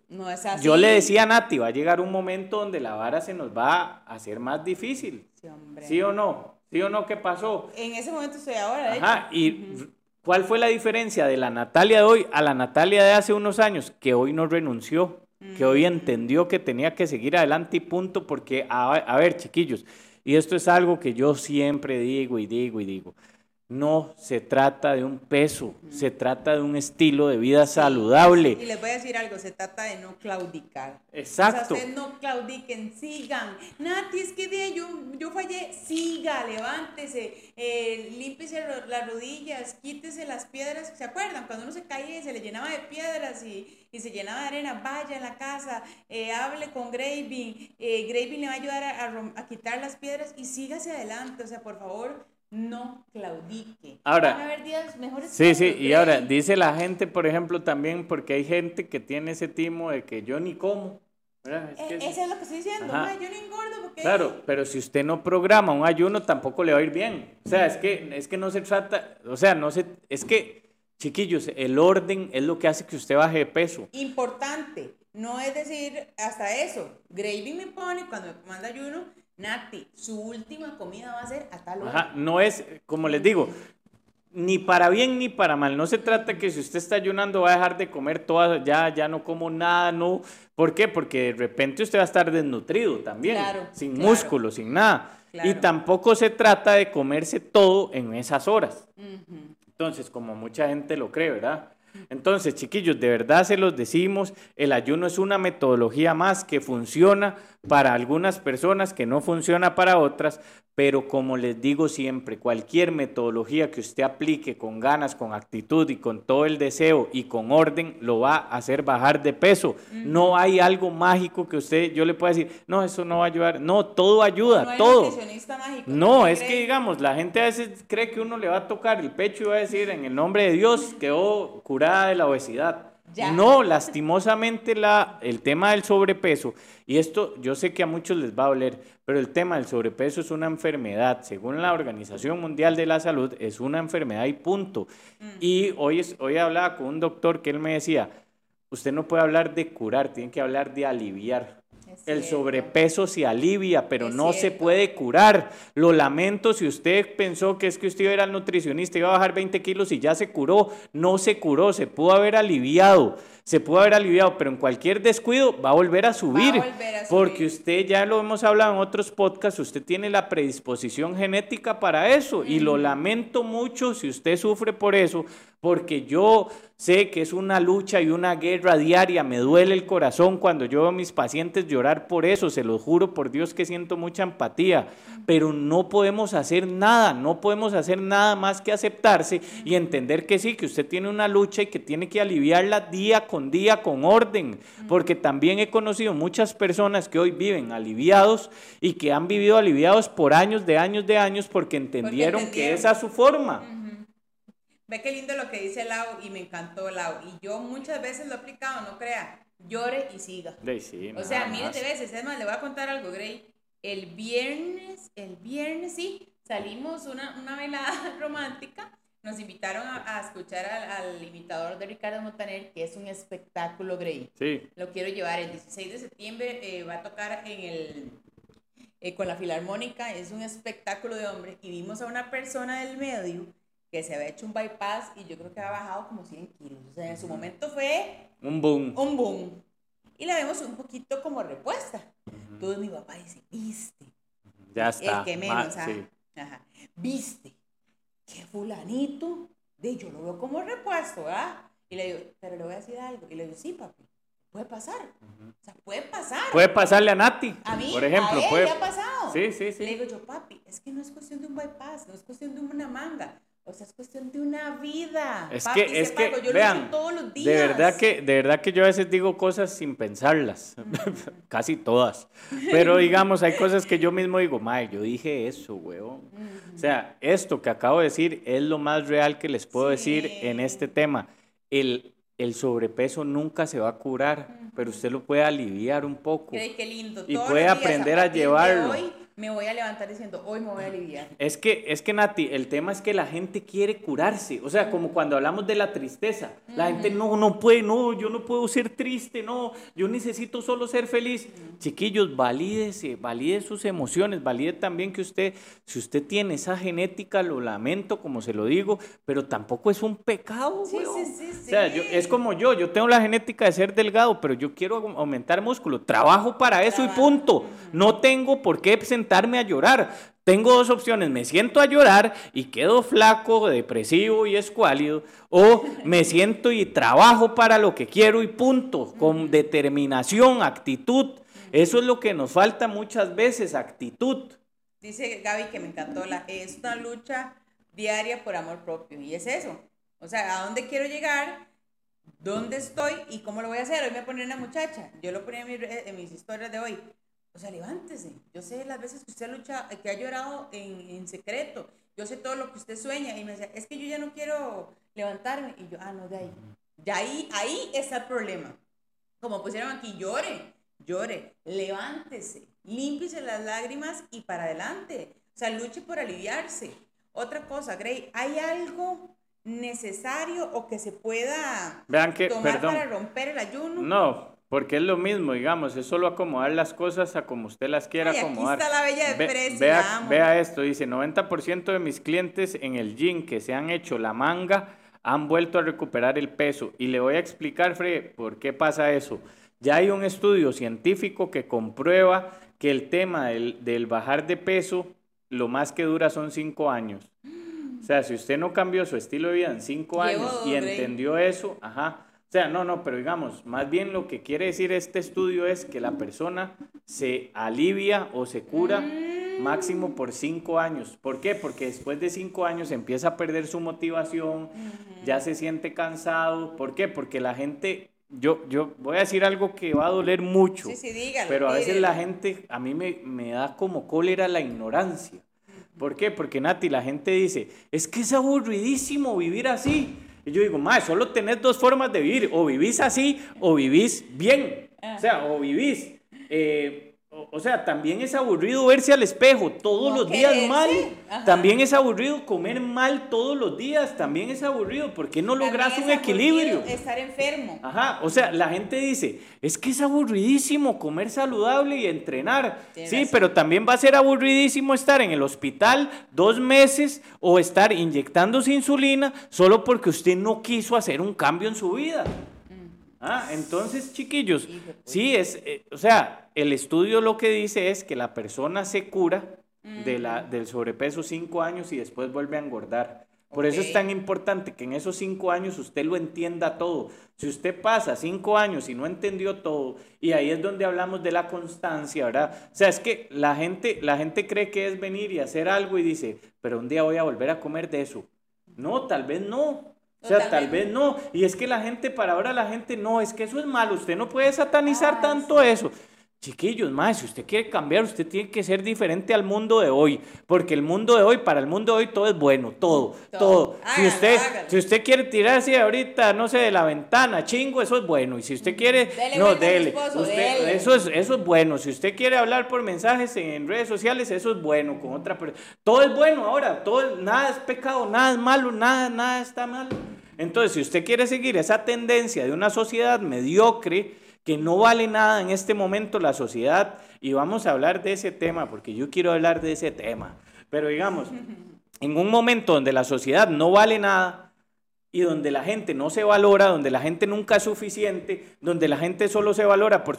yo le decía a Nati, va a llegar un momento donde la vara se nos va a hacer más difícil. Sí, hombre. ¿Sí o no? ¿Sí o no? ¿Qué pasó? En ese momento estoy ahora, de Ajá, y ¿cuál fue la diferencia de la Natalia de hoy a la Natalia de hace unos años? Que hoy no renunció, que hoy entendió que tenía que seguir adelante y punto, porque, a, a ver, chiquillos, y esto es algo que yo siempre digo y digo y digo. No se trata de un peso, se trata de un estilo de vida saludable. Y les voy a decir algo, se trata de no claudicar. Exacto. O sea, ustedes no claudiquen, sigan. Nati, es que de, yo, yo fallé, siga, levántese, eh, límpiese las rodillas, quítese las piedras. ¿Se acuerdan? Cuando uno se caía y se le llenaba de piedras y, y se llenaba de arena, vaya a la casa, eh, hable con Graving, eh, Graving le va a ayudar a, a, a quitar las piedras y sígase adelante. O sea, por favor, no claudique. Ahora, Van a haber días mejores. Sí, sí, y ahora dice la gente, por ejemplo, también, porque hay gente que tiene ese timo de que yo ni como. Es que- Eh, Eso es lo que estoy diciendo. Ajá. yo no engordo porque. Claro, pero si usted no programa un ayuno, tampoco le va a ir bien. O sea, es que, es que no se trata, o sea, no se, es que, chiquillos, el orden es lo que hace que usted baje de peso. Importante. No es decir hasta eso. Gravy me pone cuando me manda ayuno. Nati, su última comida va a ser a tal hora. Ajá, no es, como les digo, ni para bien ni para mal. No se trata que si usted está ayunando va a dejar de comer todas, ya, ya no como nada, no. ¿Por qué? Porque de repente usted va a estar desnutrido también, Claro, sin claro. músculo, sin nada. Y tampoco se trata de comerse todo en esas horas. Entonces, como mucha gente lo cree, ¿verdad? Entonces, chiquillos, de verdad se los decimos, el ayuno es una metodología más que funciona para algunas personas, que no funciona para otras, pero como les digo siempre, cualquier metodología que usted aplique con ganas, con actitud y con todo el deseo y con orden, lo va a hacer bajar de peso. No hay algo mágico que usted, yo le pueda decir, no, eso no va a ayudar. No, todo ayuda, No hay todo. mágico. No, ¿Qué es que digamos, la gente a veces cree que uno le va a tocar el pecho y va a decir, en el nombre de Dios, quedó curada de la obesidad. Ya. No, lastimosamente la, el tema del sobrepeso, y esto yo sé que a muchos les va a doler, pero el tema del sobrepeso es una enfermedad, según la Organización Mundial de la Salud, es una enfermedad y punto. Mm. Y hoy, es- hoy hablaba con un doctor que él me decía, usted no puede hablar de curar, tiene que hablar de aliviar. El sobrepeso se alivia, pero Es no se puede curar. Lo lamento si usted pensó que es que usted iba a ir al nutricionista y iba a bajar 20 kilos y ya se curó. No se curó, se pudo haber aliviado. Se pudo haber aliviado, pero en cualquier descuido va a volver a subir. volver a Porque subir. usted, ya lo hemos hablado en otros podcasts, usted tiene la predisposición genética para eso. Y lo lamento mucho si usted sufre por eso, porque yo sé que es una lucha y una guerra diaria. Me duele el corazón cuando yo veo a mis pacientes llorar por eso. Se lo juro por Dios que siento mucha empatía. Pero no podemos hacer nada, no podemos hacer nada más que aceptarse y entender que sí, que usted tiene una lucha y que tiene que aliviarla día con día con orden. Porque también he conocido muchas personas que hoy viven aliviados y que han vivido aliviados por años de años de años porque entendieron, que entendieron. esa es su forma. Ve qué lindo lo que dice Lau y me encantó Lau. Y yo muchas veces lo he aplicado, no crea. Llore y siga. De- sí, O sea, miles de veces. Es más, le voy a contar algo, Gray. El viernes, el viernes sí, salimos una, una velada romántica. Nos invitaron a, a escuchar al, al imitador de Ricardo Montaner, que es un espectáculo, Gray. Sí, Lo quiero llevar el 16 de septiembre, eh, va a tocar en el, eh, con la Filarmónica, es un espectáculo de hombre. Y vimos a una persona del medio que se había hecho un bypass y yo creo que ha bajado como 100 kilos. O sea, en su momento fue un boom. un boom. Y la vemos un poquito como repuesta. Todo mi papá dice, viste, Ya está. el que ma- menos, ah. sí. Ajá. viste, que fulanito, de yo lo veo como repuesto, ¿verdad? Y le digo, pero le voy a decir algo. Y le digo, sí, papi, puede pasar. O sea, puede pasar. Puede pasarle a Nati, a mí, por ejemplo. a él puede... le ha pasado. Sí, sí, sí. Le digo yo, papi, es que no es cuestión de un bypass, no es cuestión de una manga. O sea, es cuestión de una vida. Es Papi, que, es que, yo vean, todos los días. de verdad que, de verdad que yo a veces digo cosas sin pensarlas, casi todas. Pero digamos, hay cosas que yo mismo digo, mae, yo dije eso, weón. O sea, esto que acabo de decir es lo más real que les puedo decir en Sí. este tema. El, el sobrepeso nunca se va a curar, pero usted lo puede aliviar un poco. Qué, qué lindo. Y puede aprender a de llevarlo. Me voy a levantar diciendo, hoy me voy a aliviar. Es que, es que Nati, el tema es que la gente quiere curarse. O sea, como cuando hablamos de la tristeza. La gente no, no puede, no, yo no puedo ser triste, no, yo necesito solo ser feliz. Chiquillos, valídese, valide sus emociones, valide también que usted, si usted tiene esa genética, lo lamento, como se lo digo, pero tampoco es un pecado, Sí, weón. sí, sí, O sea, yo- sí. es como yo, yo tengo la genética de ser delgado, pero yo quiero au- aumentar músculo. Trabajo para eso y Trabajo. punto. No tengo por qué sentarme a llorar. tengo dos opciones, me siento a llorar y quedo flaco, depresivo y escuálido, o me siento y trabajo para lo que quiero y punto, con determinación, actitud. Eso es lo que nos falta muchas veces, actitud. Dice Gaby que me encantó, la, es una lucha diaria por amor propio y es eso. O sea, ¿a dónde quiero llegar? ¿Dónde estoy? ¿Y cómo lo voy a hacer? Hoy me poner una muchacha. Yo lo ponía en mis historias de hoy o sea, levántese. Yo sé las veces que usted ha luchado, que ha llorado en, en, secreto. Yo sé todo lo que usted sueña. Y me decía, es que yo ya no quiero levantarme. Y yo, ah, no, de ahí. De ahí, ahí está el problema. Como pusieron aquí, llore, llore, levántese, límpiese las lágrimas y para adelante. O sea, luche por aliviarse. Otra cosa, Gray, ¿hay algo necesario o que se pueda Vean que, tomar para romper el ayuno? No, porque es lo mismo, digamos, es solo acomodar las cosas a como usted las quiera acomodar. Aquí está la bella de Ve, vea, vea, esto, dice, 90% de mis clientes en el gym que se han hecho la manga han vuelto a recuperar el peso. Y le voy a explicar, Fred, por qué pasa eso. Ya hay un estudio científico que comprueba que el tema del, del bajar de peso, lo más que dura son cinco años. O sea, si usted no cambió su estilo de vida en cinco años y entendió eso, ajá, o sea, no, no, pero digamos, más bien lo que quiere decir este estudio es que la persona se alivia o se cura máximo por cinco años. ¿Por qué? Porque después de cinco años empieza a perder su motivación, ya se siente cansado. ¿Por qué? Porque la gente, yo, yo voy a decir algo que va a doler mucho, sí, sí, dígalo, pero a veces la gente, a mí me, me da como cólera la ignorancia. ¿Por qué? Porque Nati, la gente dice, es que es aburridísimo vivir así. Y yo digo, más, solo tenés dos formas de vivir, o vivís así o vivís bien. O sea, o vivís eh, o sea, también es aburrido verse al espejo todos los días mal. También es aburrido comer mal todos los días. También es aburrido. ¿Por qué no logras un equilibrio? Estar enfermo. Ajá. O sea, la gente dice, es que es aburridísimo comer saludable y entrenar. sí, pero también va a ser aburridísimo estar en el hospital dos meses o estar inyectándose insulina solo porque usted no quiso hacer un cambio en su vida. Ah, entonces, chiquillos, sí, es, eh, o sea, el estudio lo que dice es que la persona se cura de la, del sobrepeso cinco años y después vuelve a engordar. Por eso es tan importante que en esos cinco años usted lo entienda todo. Si usted pasa cinco años y no entendió todo, y ahí es donde hablamos de la constancia, ¿verdad? O sea, es que la gente, la gente cree que es venir y hacer algo y dice, pero un día voy a volver a comer de eso. No, tal vez no. O sea, tal vez no. Y es que la gente, para ahora la gente, no, es que eso es malo. Usted no puede satanizar ah, tanto eso. Chiquillos, más, si usted quiere cambiar, usted tiene que ser diferente al mundo de hoy, porque el mundo de hoy, para el mundo de hoy, todo es bueno, todo, todo. Si, usted, si usted quiere tirarse ahorita, no sé, de la ventana, chingo, eso es bueno. Y si usted quiere, no, dele. Eso, es, eso es bueno. Si usted quiere hablar por mensajes en redes sociales, eso es bueno con otra persona. Todo es bueno ahora, todo, nada es pecado, nada es malo, nada, nada está mal. Entonces, si usted quiere seguir esa tendencia de una sociedad mediocre, que no vale nada en este momento la sociedad, y vamos a hablar de ese tema, porque yo quiero hablar de ese tema, pero digamos, en un momento donde la sociedad no vale nada, y donde la gente no se valora, donde la gente nunca es suficiente, donde la gente solo se valora por,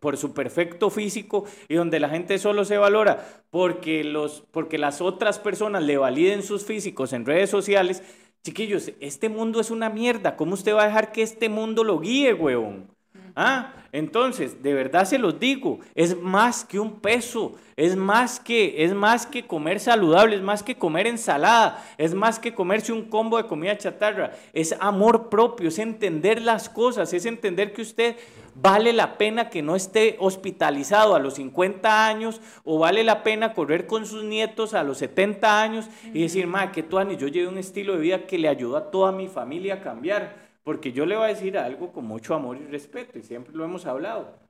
por su perfecto físico y donde la gente solo se valora porque, los, porque las otras personas le validen sus físicos en redes sociales, Chiquillos, este mundo es una mierda. ¿Cómo usted va a dejar que este mundo lo guíe, huevón? Ah, entonces, de verdad se los digo, es más que un peso, es más que, es más que comer saludable, es más que comer ensalada, es más que comerse un combo de comida chatarra, es amor propio, es entender las cosas, es entender que usted vale la pena que no esté hospitalizado a los 50 años o vale la pena correr con sus nietos a los 70 años y decir, ma, que tú, Ani, yo llevo un estilo de vida que le ayudó a toda mi familia a cambiar. Porque yo le voy a decir algo con mucho amor y respeto y siempre lo hemos hablado.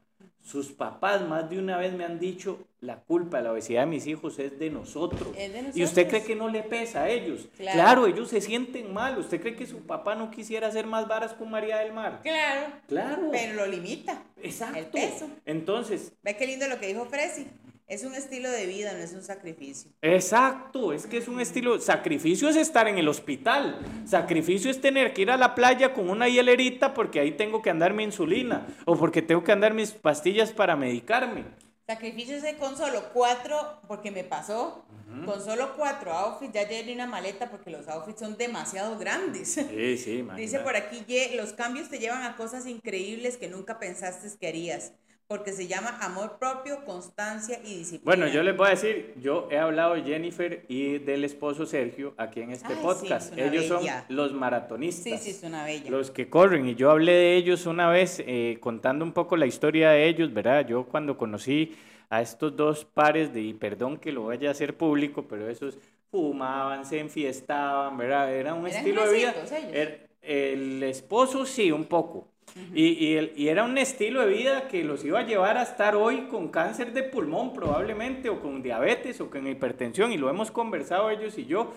Sus papás más de una vez me han dicho, la culpa de la obesidad de mis hijos es de nosotros. ¿Y usted cree que no le pesa a ellos? Claro. ellos se sienten mal. ¿Usted cree que su papá no quisiera hacer más varas con María del Mar? Claro. Claro. Pero lo limita. Exacto. El peso. Entonces. Ve qué lindo lo que dijo Fresi. Es un estilo de vida, no es un sacrificio. Exacto, es que es un estilo. Sacrificio es estar en el hospital. Sacrificio es tener que ir a la playa con una hielerita porque ahí tengo que andar mi insulina o porque tengo que andar mis pastillas para medicarme. Sacrificios de con solo cuatro, porque me pasó, con solo cuatro outfits, ya llené una maleta porque los outfits son demasiado grandes. Sí, sí, Dice por aquí, los cambios te llevan a cosas increíbles que nunca pensaste que harías porque se llama amor propio, constancia y disciplina. Bueno, yo les voy a decir, yo he hablado de Jennifer y del esposo Sergio aquí en este podcast. ellos son los maratonistas. Sí, sí, es una bella. Los que corren. Y yo hablé de ellos una vez eh, contando un poco la historia de ellos, ¿verdad? Yo cuando conocí a estos dos pares de, y perdón que lo vaya a hacer público, pero esos fumaban, se enfiestaban, ¿verdad? Era un estilo de vida. Er, el esposo sí, un poco y, y, y, era un estilo de vida que los iba a llevar a estar hoy con cáncer de pulmón probablemente, o con diabetes, o con hipertensión, y lo hemos conversado ellos y yo.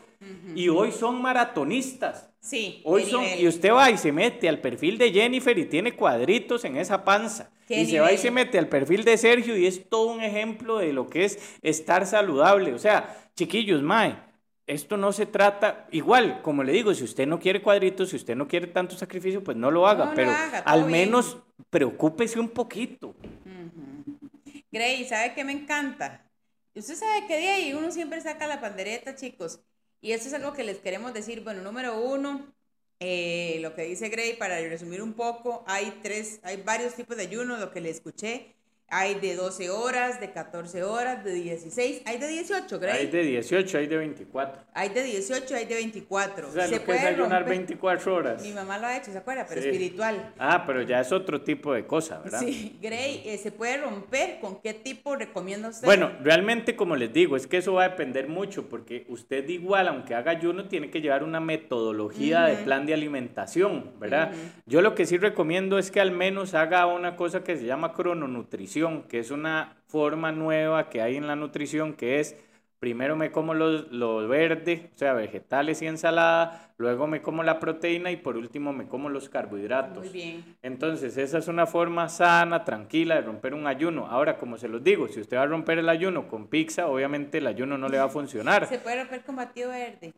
Y hoy son maratonistas. Sí. Hoy son, y usted va y se mete al perfil de Jennifer y tiene cuadritos en esa panza. Y se va y se mete al perfil de Sergio y es todo un ejemplo de lo que es estar saludable. O sea, chiquillos, mae esto no se trata, igual, como le digo, si usted no quiere cuadritos, si usted no quiere tanto sacrificio, pues no lo haga, pero al menos preocúpese un poquito. Grey, ¿sabe qué me encanta? Usted sabe que de ahí uno siempre saca la pandereta, chicos. Y esto es algo que les queremos decir. Bueno, número uno, eh, lo que dice Gray, para resumir un poco, hay tres, hay varios tipos de ayuno, lo que le escuché. Hay de 12 horas, de 14 horas, de 16, hay de 18, Grey. Hay de 18, hay de 24. Hay de 18, hay de 24. O sea, se puede ayunar 24 horas. Mi mamá lo ha hecho, ¿se acuerda? Pero espiritual. Ah, pero ya es otro tipo de cosa, ¿verdad? Sí, Grey, eh, ¿se puede romper? ¿Con qué tipo recomienda usted? Bueno, realmente, como les digo, es que eso va a depender mucho, porque usted igual, aunque haga ayuno, tiene que llevar una metodología de plan de alimentación, ¿verdad? Yo lo que sí recomiendo es que al menos haga una cosa que se llama crononutrición que es una forma nueva que hay en la nutrición, que es primero me como los, los verdes, o sea, vegetales y ensalada, luego me como la proteína y por último me como los carbohidratos. Muy bien. Entonces, esa es una forma sana, tranquila de romper un ayuno. Ahora, como se los digo, si usted va a romper el ayuno con pizza, obviamente el ayuno no le va a funcionar. Se puede romper con batido verde.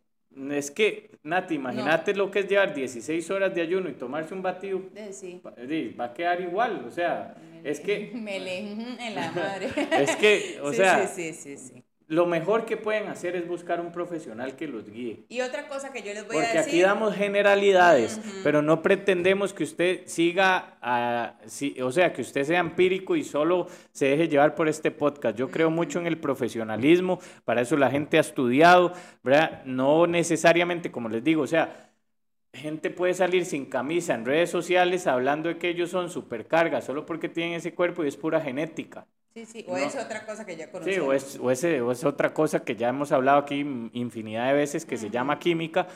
Es que, Nati, imagínate lo que es llevar 16 horas de ayuno y tomarse un batido. Sí. Va a quedar igual, o sea, es que... Me le en la madre. Es que, o sea... Sí, sí, sí, sí lo mejor que pueden hacer es buscar un profesional que los guíe. Y otra cosa que yo les voy a decir. Porque aquí damos generalidades, pero no pretendemos que usted siga, a, o sea, que usted sea empírico y solo se deje llevar por este podcast. Yo creo mucho en el profesionalismo, para eso la gente ha estudiado, ¿verdad? No necesariamente, como les digo, o sea, gente puede salir sin camisa en redes sociales hablando de que ellos son supercargas solo porque tienen ese cuerpo y es pura genética. Sí, sí, o es otra cosa que ya conocemos. Sí, o es, o es otra cosa que ya hemos hablado aquí infinidad de veces que se llama química.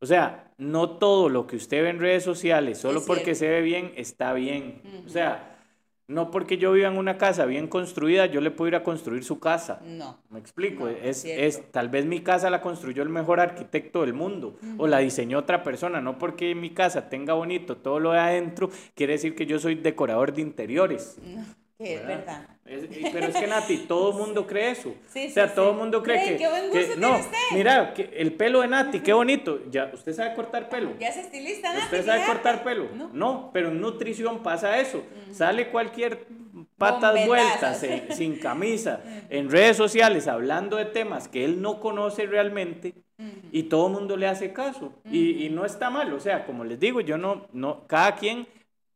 O sea, no todo lo que usted ve en redes sociales, solo porque se ve bien, está bien. O sea, no porque yo viva en una casa bien construida, yo le puedo ir a construir su casa. No. Me explico. es, es, tal vez mi casa la construyó el mejor arquitecto del mundo o la diseñó otra persona. No porque mi casa tenga bonito todo lo de adentro, quiere decir que yo soy decorador de interiores. No. Que es verdad. pero es que Nati, todo el mundo cree eso. o sea, todo el mundo cree que, qué buen gusto no, usted. mira, que el pelo de Nati, qué bonito. Ya, usted sabe cortar pelo. Ya es estilista, Nati. Usted sabe cortar pelo. No. pero en nutrición pasa eso. Sale cualquier patas vueltas, sin camisa, en redes sociales hablando de temas que él no conoce realmente y todo el mundo le hace caso. y, y, no está mal, o sea, como les digo, yo no, no, cada quien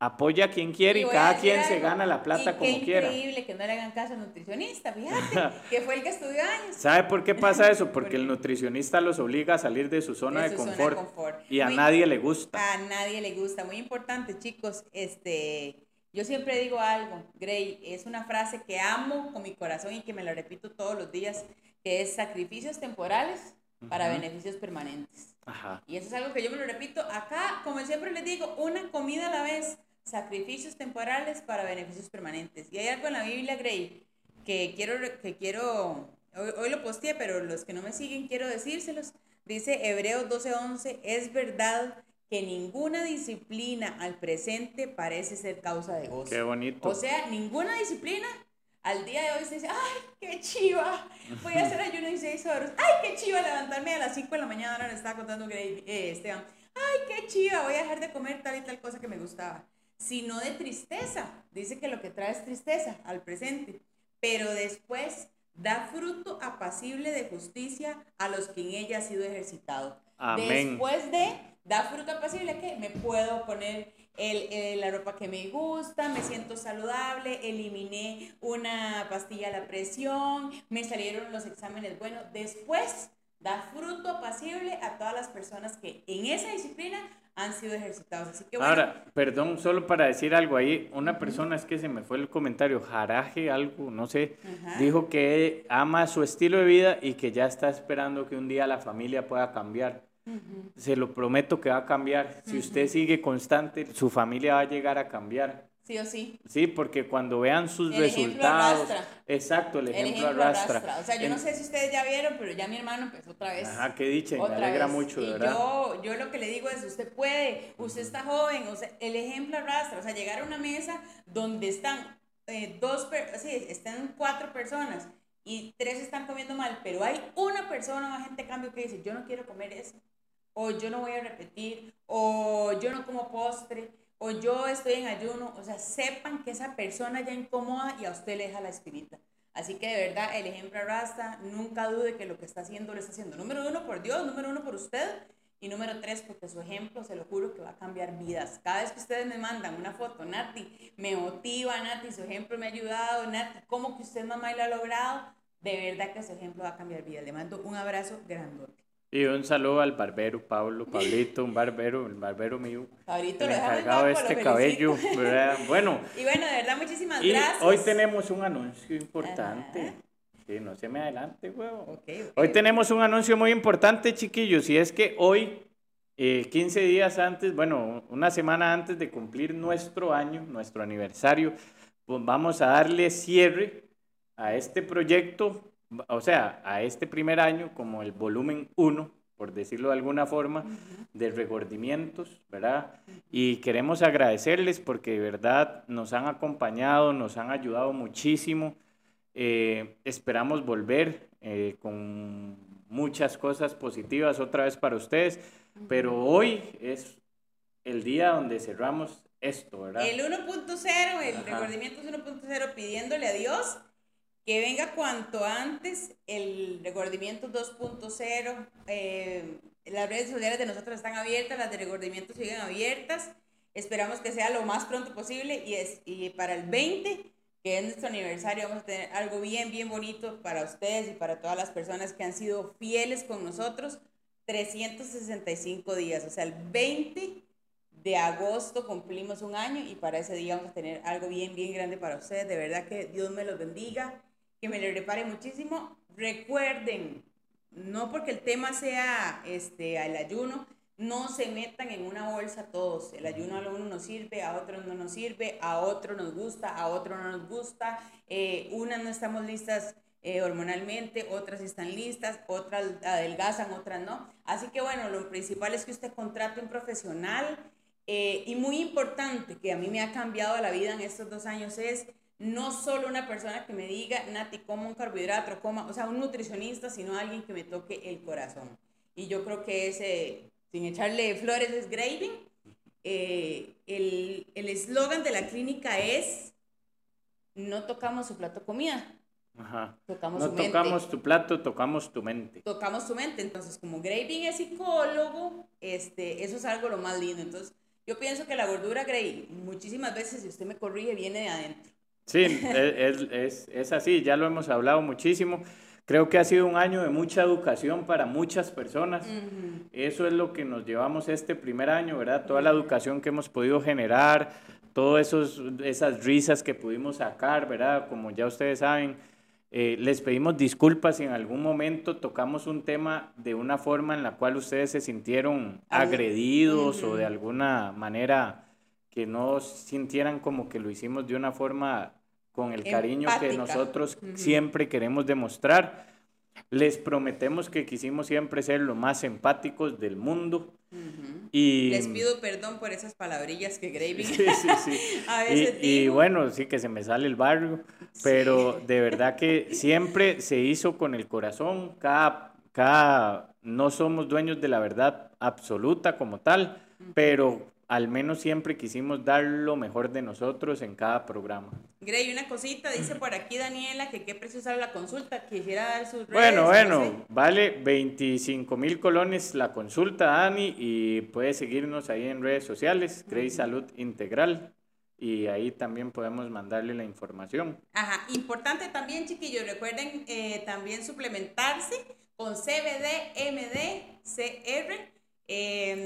apoya a quien quiere y, cada quien se gana la plata como quiera. Es increíble que no le hagan caso al nutricionista, fíjate, que fue el que estudió años. ¿Sabe por qué pasa eso? Porque el nutricionista los obliga a salir de su zona de, confort, y a nadie le gusta. A nadie le gusta, muy importante, chicos. Este, yo siempre digo algo, Gray, es una frase que amo con mi corazón y que me la repito todos los días, que es sacrificios temporales para beneficios permanentes. Ajá. Y eso es algo que yo me lo repito acá, como siempre les digo, una comida a la vez sacrificios temporales para beneficios permanentes. Y hay algo en la Biblia, Grey, que quiero, que quiero hoy, lo posteé, pero los que no me siguen quiero decírselos. Dice Hebreos 12:11, es verdad que ninguna disciplina al presente parece ser causa de gozo. Qué bonito. O sea, ninguna disciplina al día de hoy se dice, ay, qué chiva, voy a hacer ayuno de 6 horas, ay, qué chiva levantarme a las 5 de la mañana, ahora le estaba contando Grey, eh, Esteban, ay, qué chiva, voy a dejar de comer tal y tal cosa que me gustaba sino de tristeza. Dice que lo que trae es tristeza al presente. pero después da fruto apacible de justicia a los que en ella ha sido ejercitado. Amén. Después de, da fruto apacible que me puedo poner el, la ropa que me gusta, me siento saludable, eliminé una pastilla a la presión, me salieron los exámenes bueno Después da fruto apacible a todas las personas que en esa disciplina han sido ejercitados. Así que Ahora, perdón, solo para decir algo ahí, una persona es que se me fue el comentario, Jaraje, algo, no sé, dijo que ama su estilo de vida y que ya está esperando que un día la familia pueda cambiar. Se lo prometo que va a cambiar. Si usted sigue constante, su familia va a llegar a cambiar. Sí o sí. Sí, porque cuando vean sus resultados. Exacto, el ejemplo, arrastra. O sea, yo no sé si ustedes ya vieron, pero ya mi hermano empezó otra vez. Ajá, qué dicha, me alegra mucho, y ¿verdad? Yo, yo lo que le digo es: usted puede, usted está joven, o sea, el ejemplo arrastra. O sea, llegar a una mesa donde están eh, dos, sí, están cuatro personas y tres están comiendo mal, pero hay una persona, una gente cambio que dice: Yo no quiero comer eso, o yo no voy a repetir, o yo no como postre o yo estoy en ayuno, o sea, sepan que esa persona ya incomoda y a usted le deja la espinita. Así que de verdad, el ejemplo arrastra, nunca dude que lo que está haciendo lo está haciendo. Número uno, por Dios, número uno, por usted. Y número tres, porque su ejemplo, se lo juro, que va a cambiar vidas. Cada vez que ustedes me mandan una foto, Nati, me motiva, Nati, su ejemplo me ha ayudado, Nati, ¿cómo que usted mamá lo ha logrado? De verdad que su ejemplo va a cambiar vidas. Le mando un abrazo grandote. Y un saludo al barbero Pablo, Pablito, un barbero, el barbero mío. Pablito, lo encargado de este cabello, Bueno. Y bueno, de verdad, muchísimas y gracias. Hoy tenemos un anuncio importante. Sí, no se me adelante, huevo. hoy tenemos un anuncio muy importante, chiquillos, y es que hoy, 15 eh, días antes, bueno, una semana antes de cumplir nuestro año, nuestro aniversario, pues vamos a darle cierre a este proyecto o sea, a este primer año como el volumen 1, por decirlo de alguna forma, de regordimientos, ¿verdad? Y queremos agradecerles porque de verdad nos han acompañado, nos han ayudado muchísimo. Eh, esperamos volver eh, con muchas cosas positivas otra vez para ustedes, pero hoy es el día donde cerramos esto, ¿verdad? El 1.0, el regordimiento 1.0 pidiéndole a Dios que venga cuanto antes el regordimiento 2.0. Eh, las redes sociales de nosotros están abiertas, las de regordimiento siguen abiertas. Esperamos que sea lo más pronto posible y, es, y para el 20, que es nuestro aniversario, vamos a tener algo bien, bien bonito para ustedes y para todas las personas que han sido fieles con nosotros. 365 días, o sea, el 20 de agosto cumplimos un año y para ese día vamos a tener algo bien, bien grande para ustedes. De verdad que Dios me los bendiga que me le repare muchísimo. Recuerden, no porque el tema sea este, el ayuno, no se metan en una bolsa todos. El ayuno a uno nos sirve, a otro no nos sirve, a otro nos gusta, a otro no nos gusta. Eh, unas no estamos listas eh, hormonalmente, otras están listas, otras adelgazan, otras no. Así que bueno, lo principal es que usted contrate un profesional. Eh, y muy importante, que a mí me ha cambiado la vida en estos dos años, es no solo una persona que me diga, Nati, como un carbohidrato, coma, o sea, un nutricionista, sino alguien que me toque el corazón. Y yo creo que ese, sin echarle flores, es Graving. Eh, el eslogan de la clínica es, no tocamos su plato comida. Ajá. Tocamos no tocamos tu plato, tocamos tu mente. Tocamos tu mente. Entonces, como Graving es psicólogo, este, eso es algo lo más lindo. Entonces, yo pienso que la gordura, Gray, muchísimas veces, si usted me corrige, viene de adentro. Sí, es, es, es, así, ya lo hemos hablado muchísimo. Creo que ha sido un año de mucha educación para muchas personas. Eso es lo que nos llevamos este primer año, ¿verdad? Toda la educación que hemos podido generar, todas esas risas que pudimos sacar, ¿verdad? Como ya ustedes saben, eh, les pedimos disculpas si en algún momento tocamos un tema de una forma en la cual ustedes se sintieron agredidos o de alguna manera que no sintieran como que lo hicimos de una forma con el cariño que nosotros siempre queremos demostrar. Les prometemos que quisimos siempre ser los más empáticos del mundo. y, Les pido perdón por esas palabrillas que Graving sí, sí, sí. a veces y, y, bueno, sí que se me sale el barrio, pero de verdad que siempre se hizo con el corazón. Cada, cada, no somos dueños de la verdad absoluta como tal, pero al menos siempre quisimos dar lo mejor de nosotros en cada programa. Grey, una cosita, dice por aquí Daniela que qué precio sale la consulta, quisiera dar sus redes. Bueno, bueno, vale 25 mil colones la consulta, Dani, y puede seguirnos ahí en redes sociales, Grey Salud Integral, y ahí también podemos mandarle la información. Ajá, importante también, chiquillos, recuerden eh, también suplementarse con CBD, MD, CR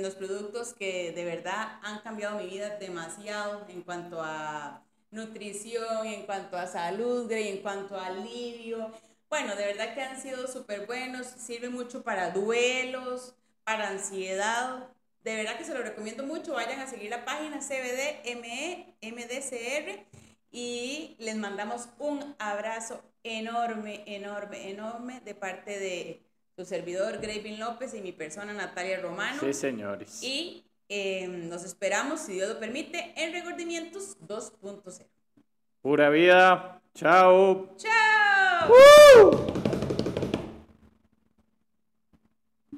los productos que de verdad han cambiado mi vida demasiado en cuanto a nutrición, en cuanto a salud, en cuanto a alivio. Bueno, de verdad que han sido súper buenos, sirven mucho para duelos, para ansiedad. De verdad que se lo recomiendo mucho. Vayan a seguir la página CBDME, MDCR y les mandamos un abrazo enorme, enorme, enorme de parte de su servidor Gravin López y mi persona Natalia Romano. Sí, señores. Y em, nos esperamos, si Dios lo permite, en Regordimientos 2.0. Pura vida. Chao. Chao.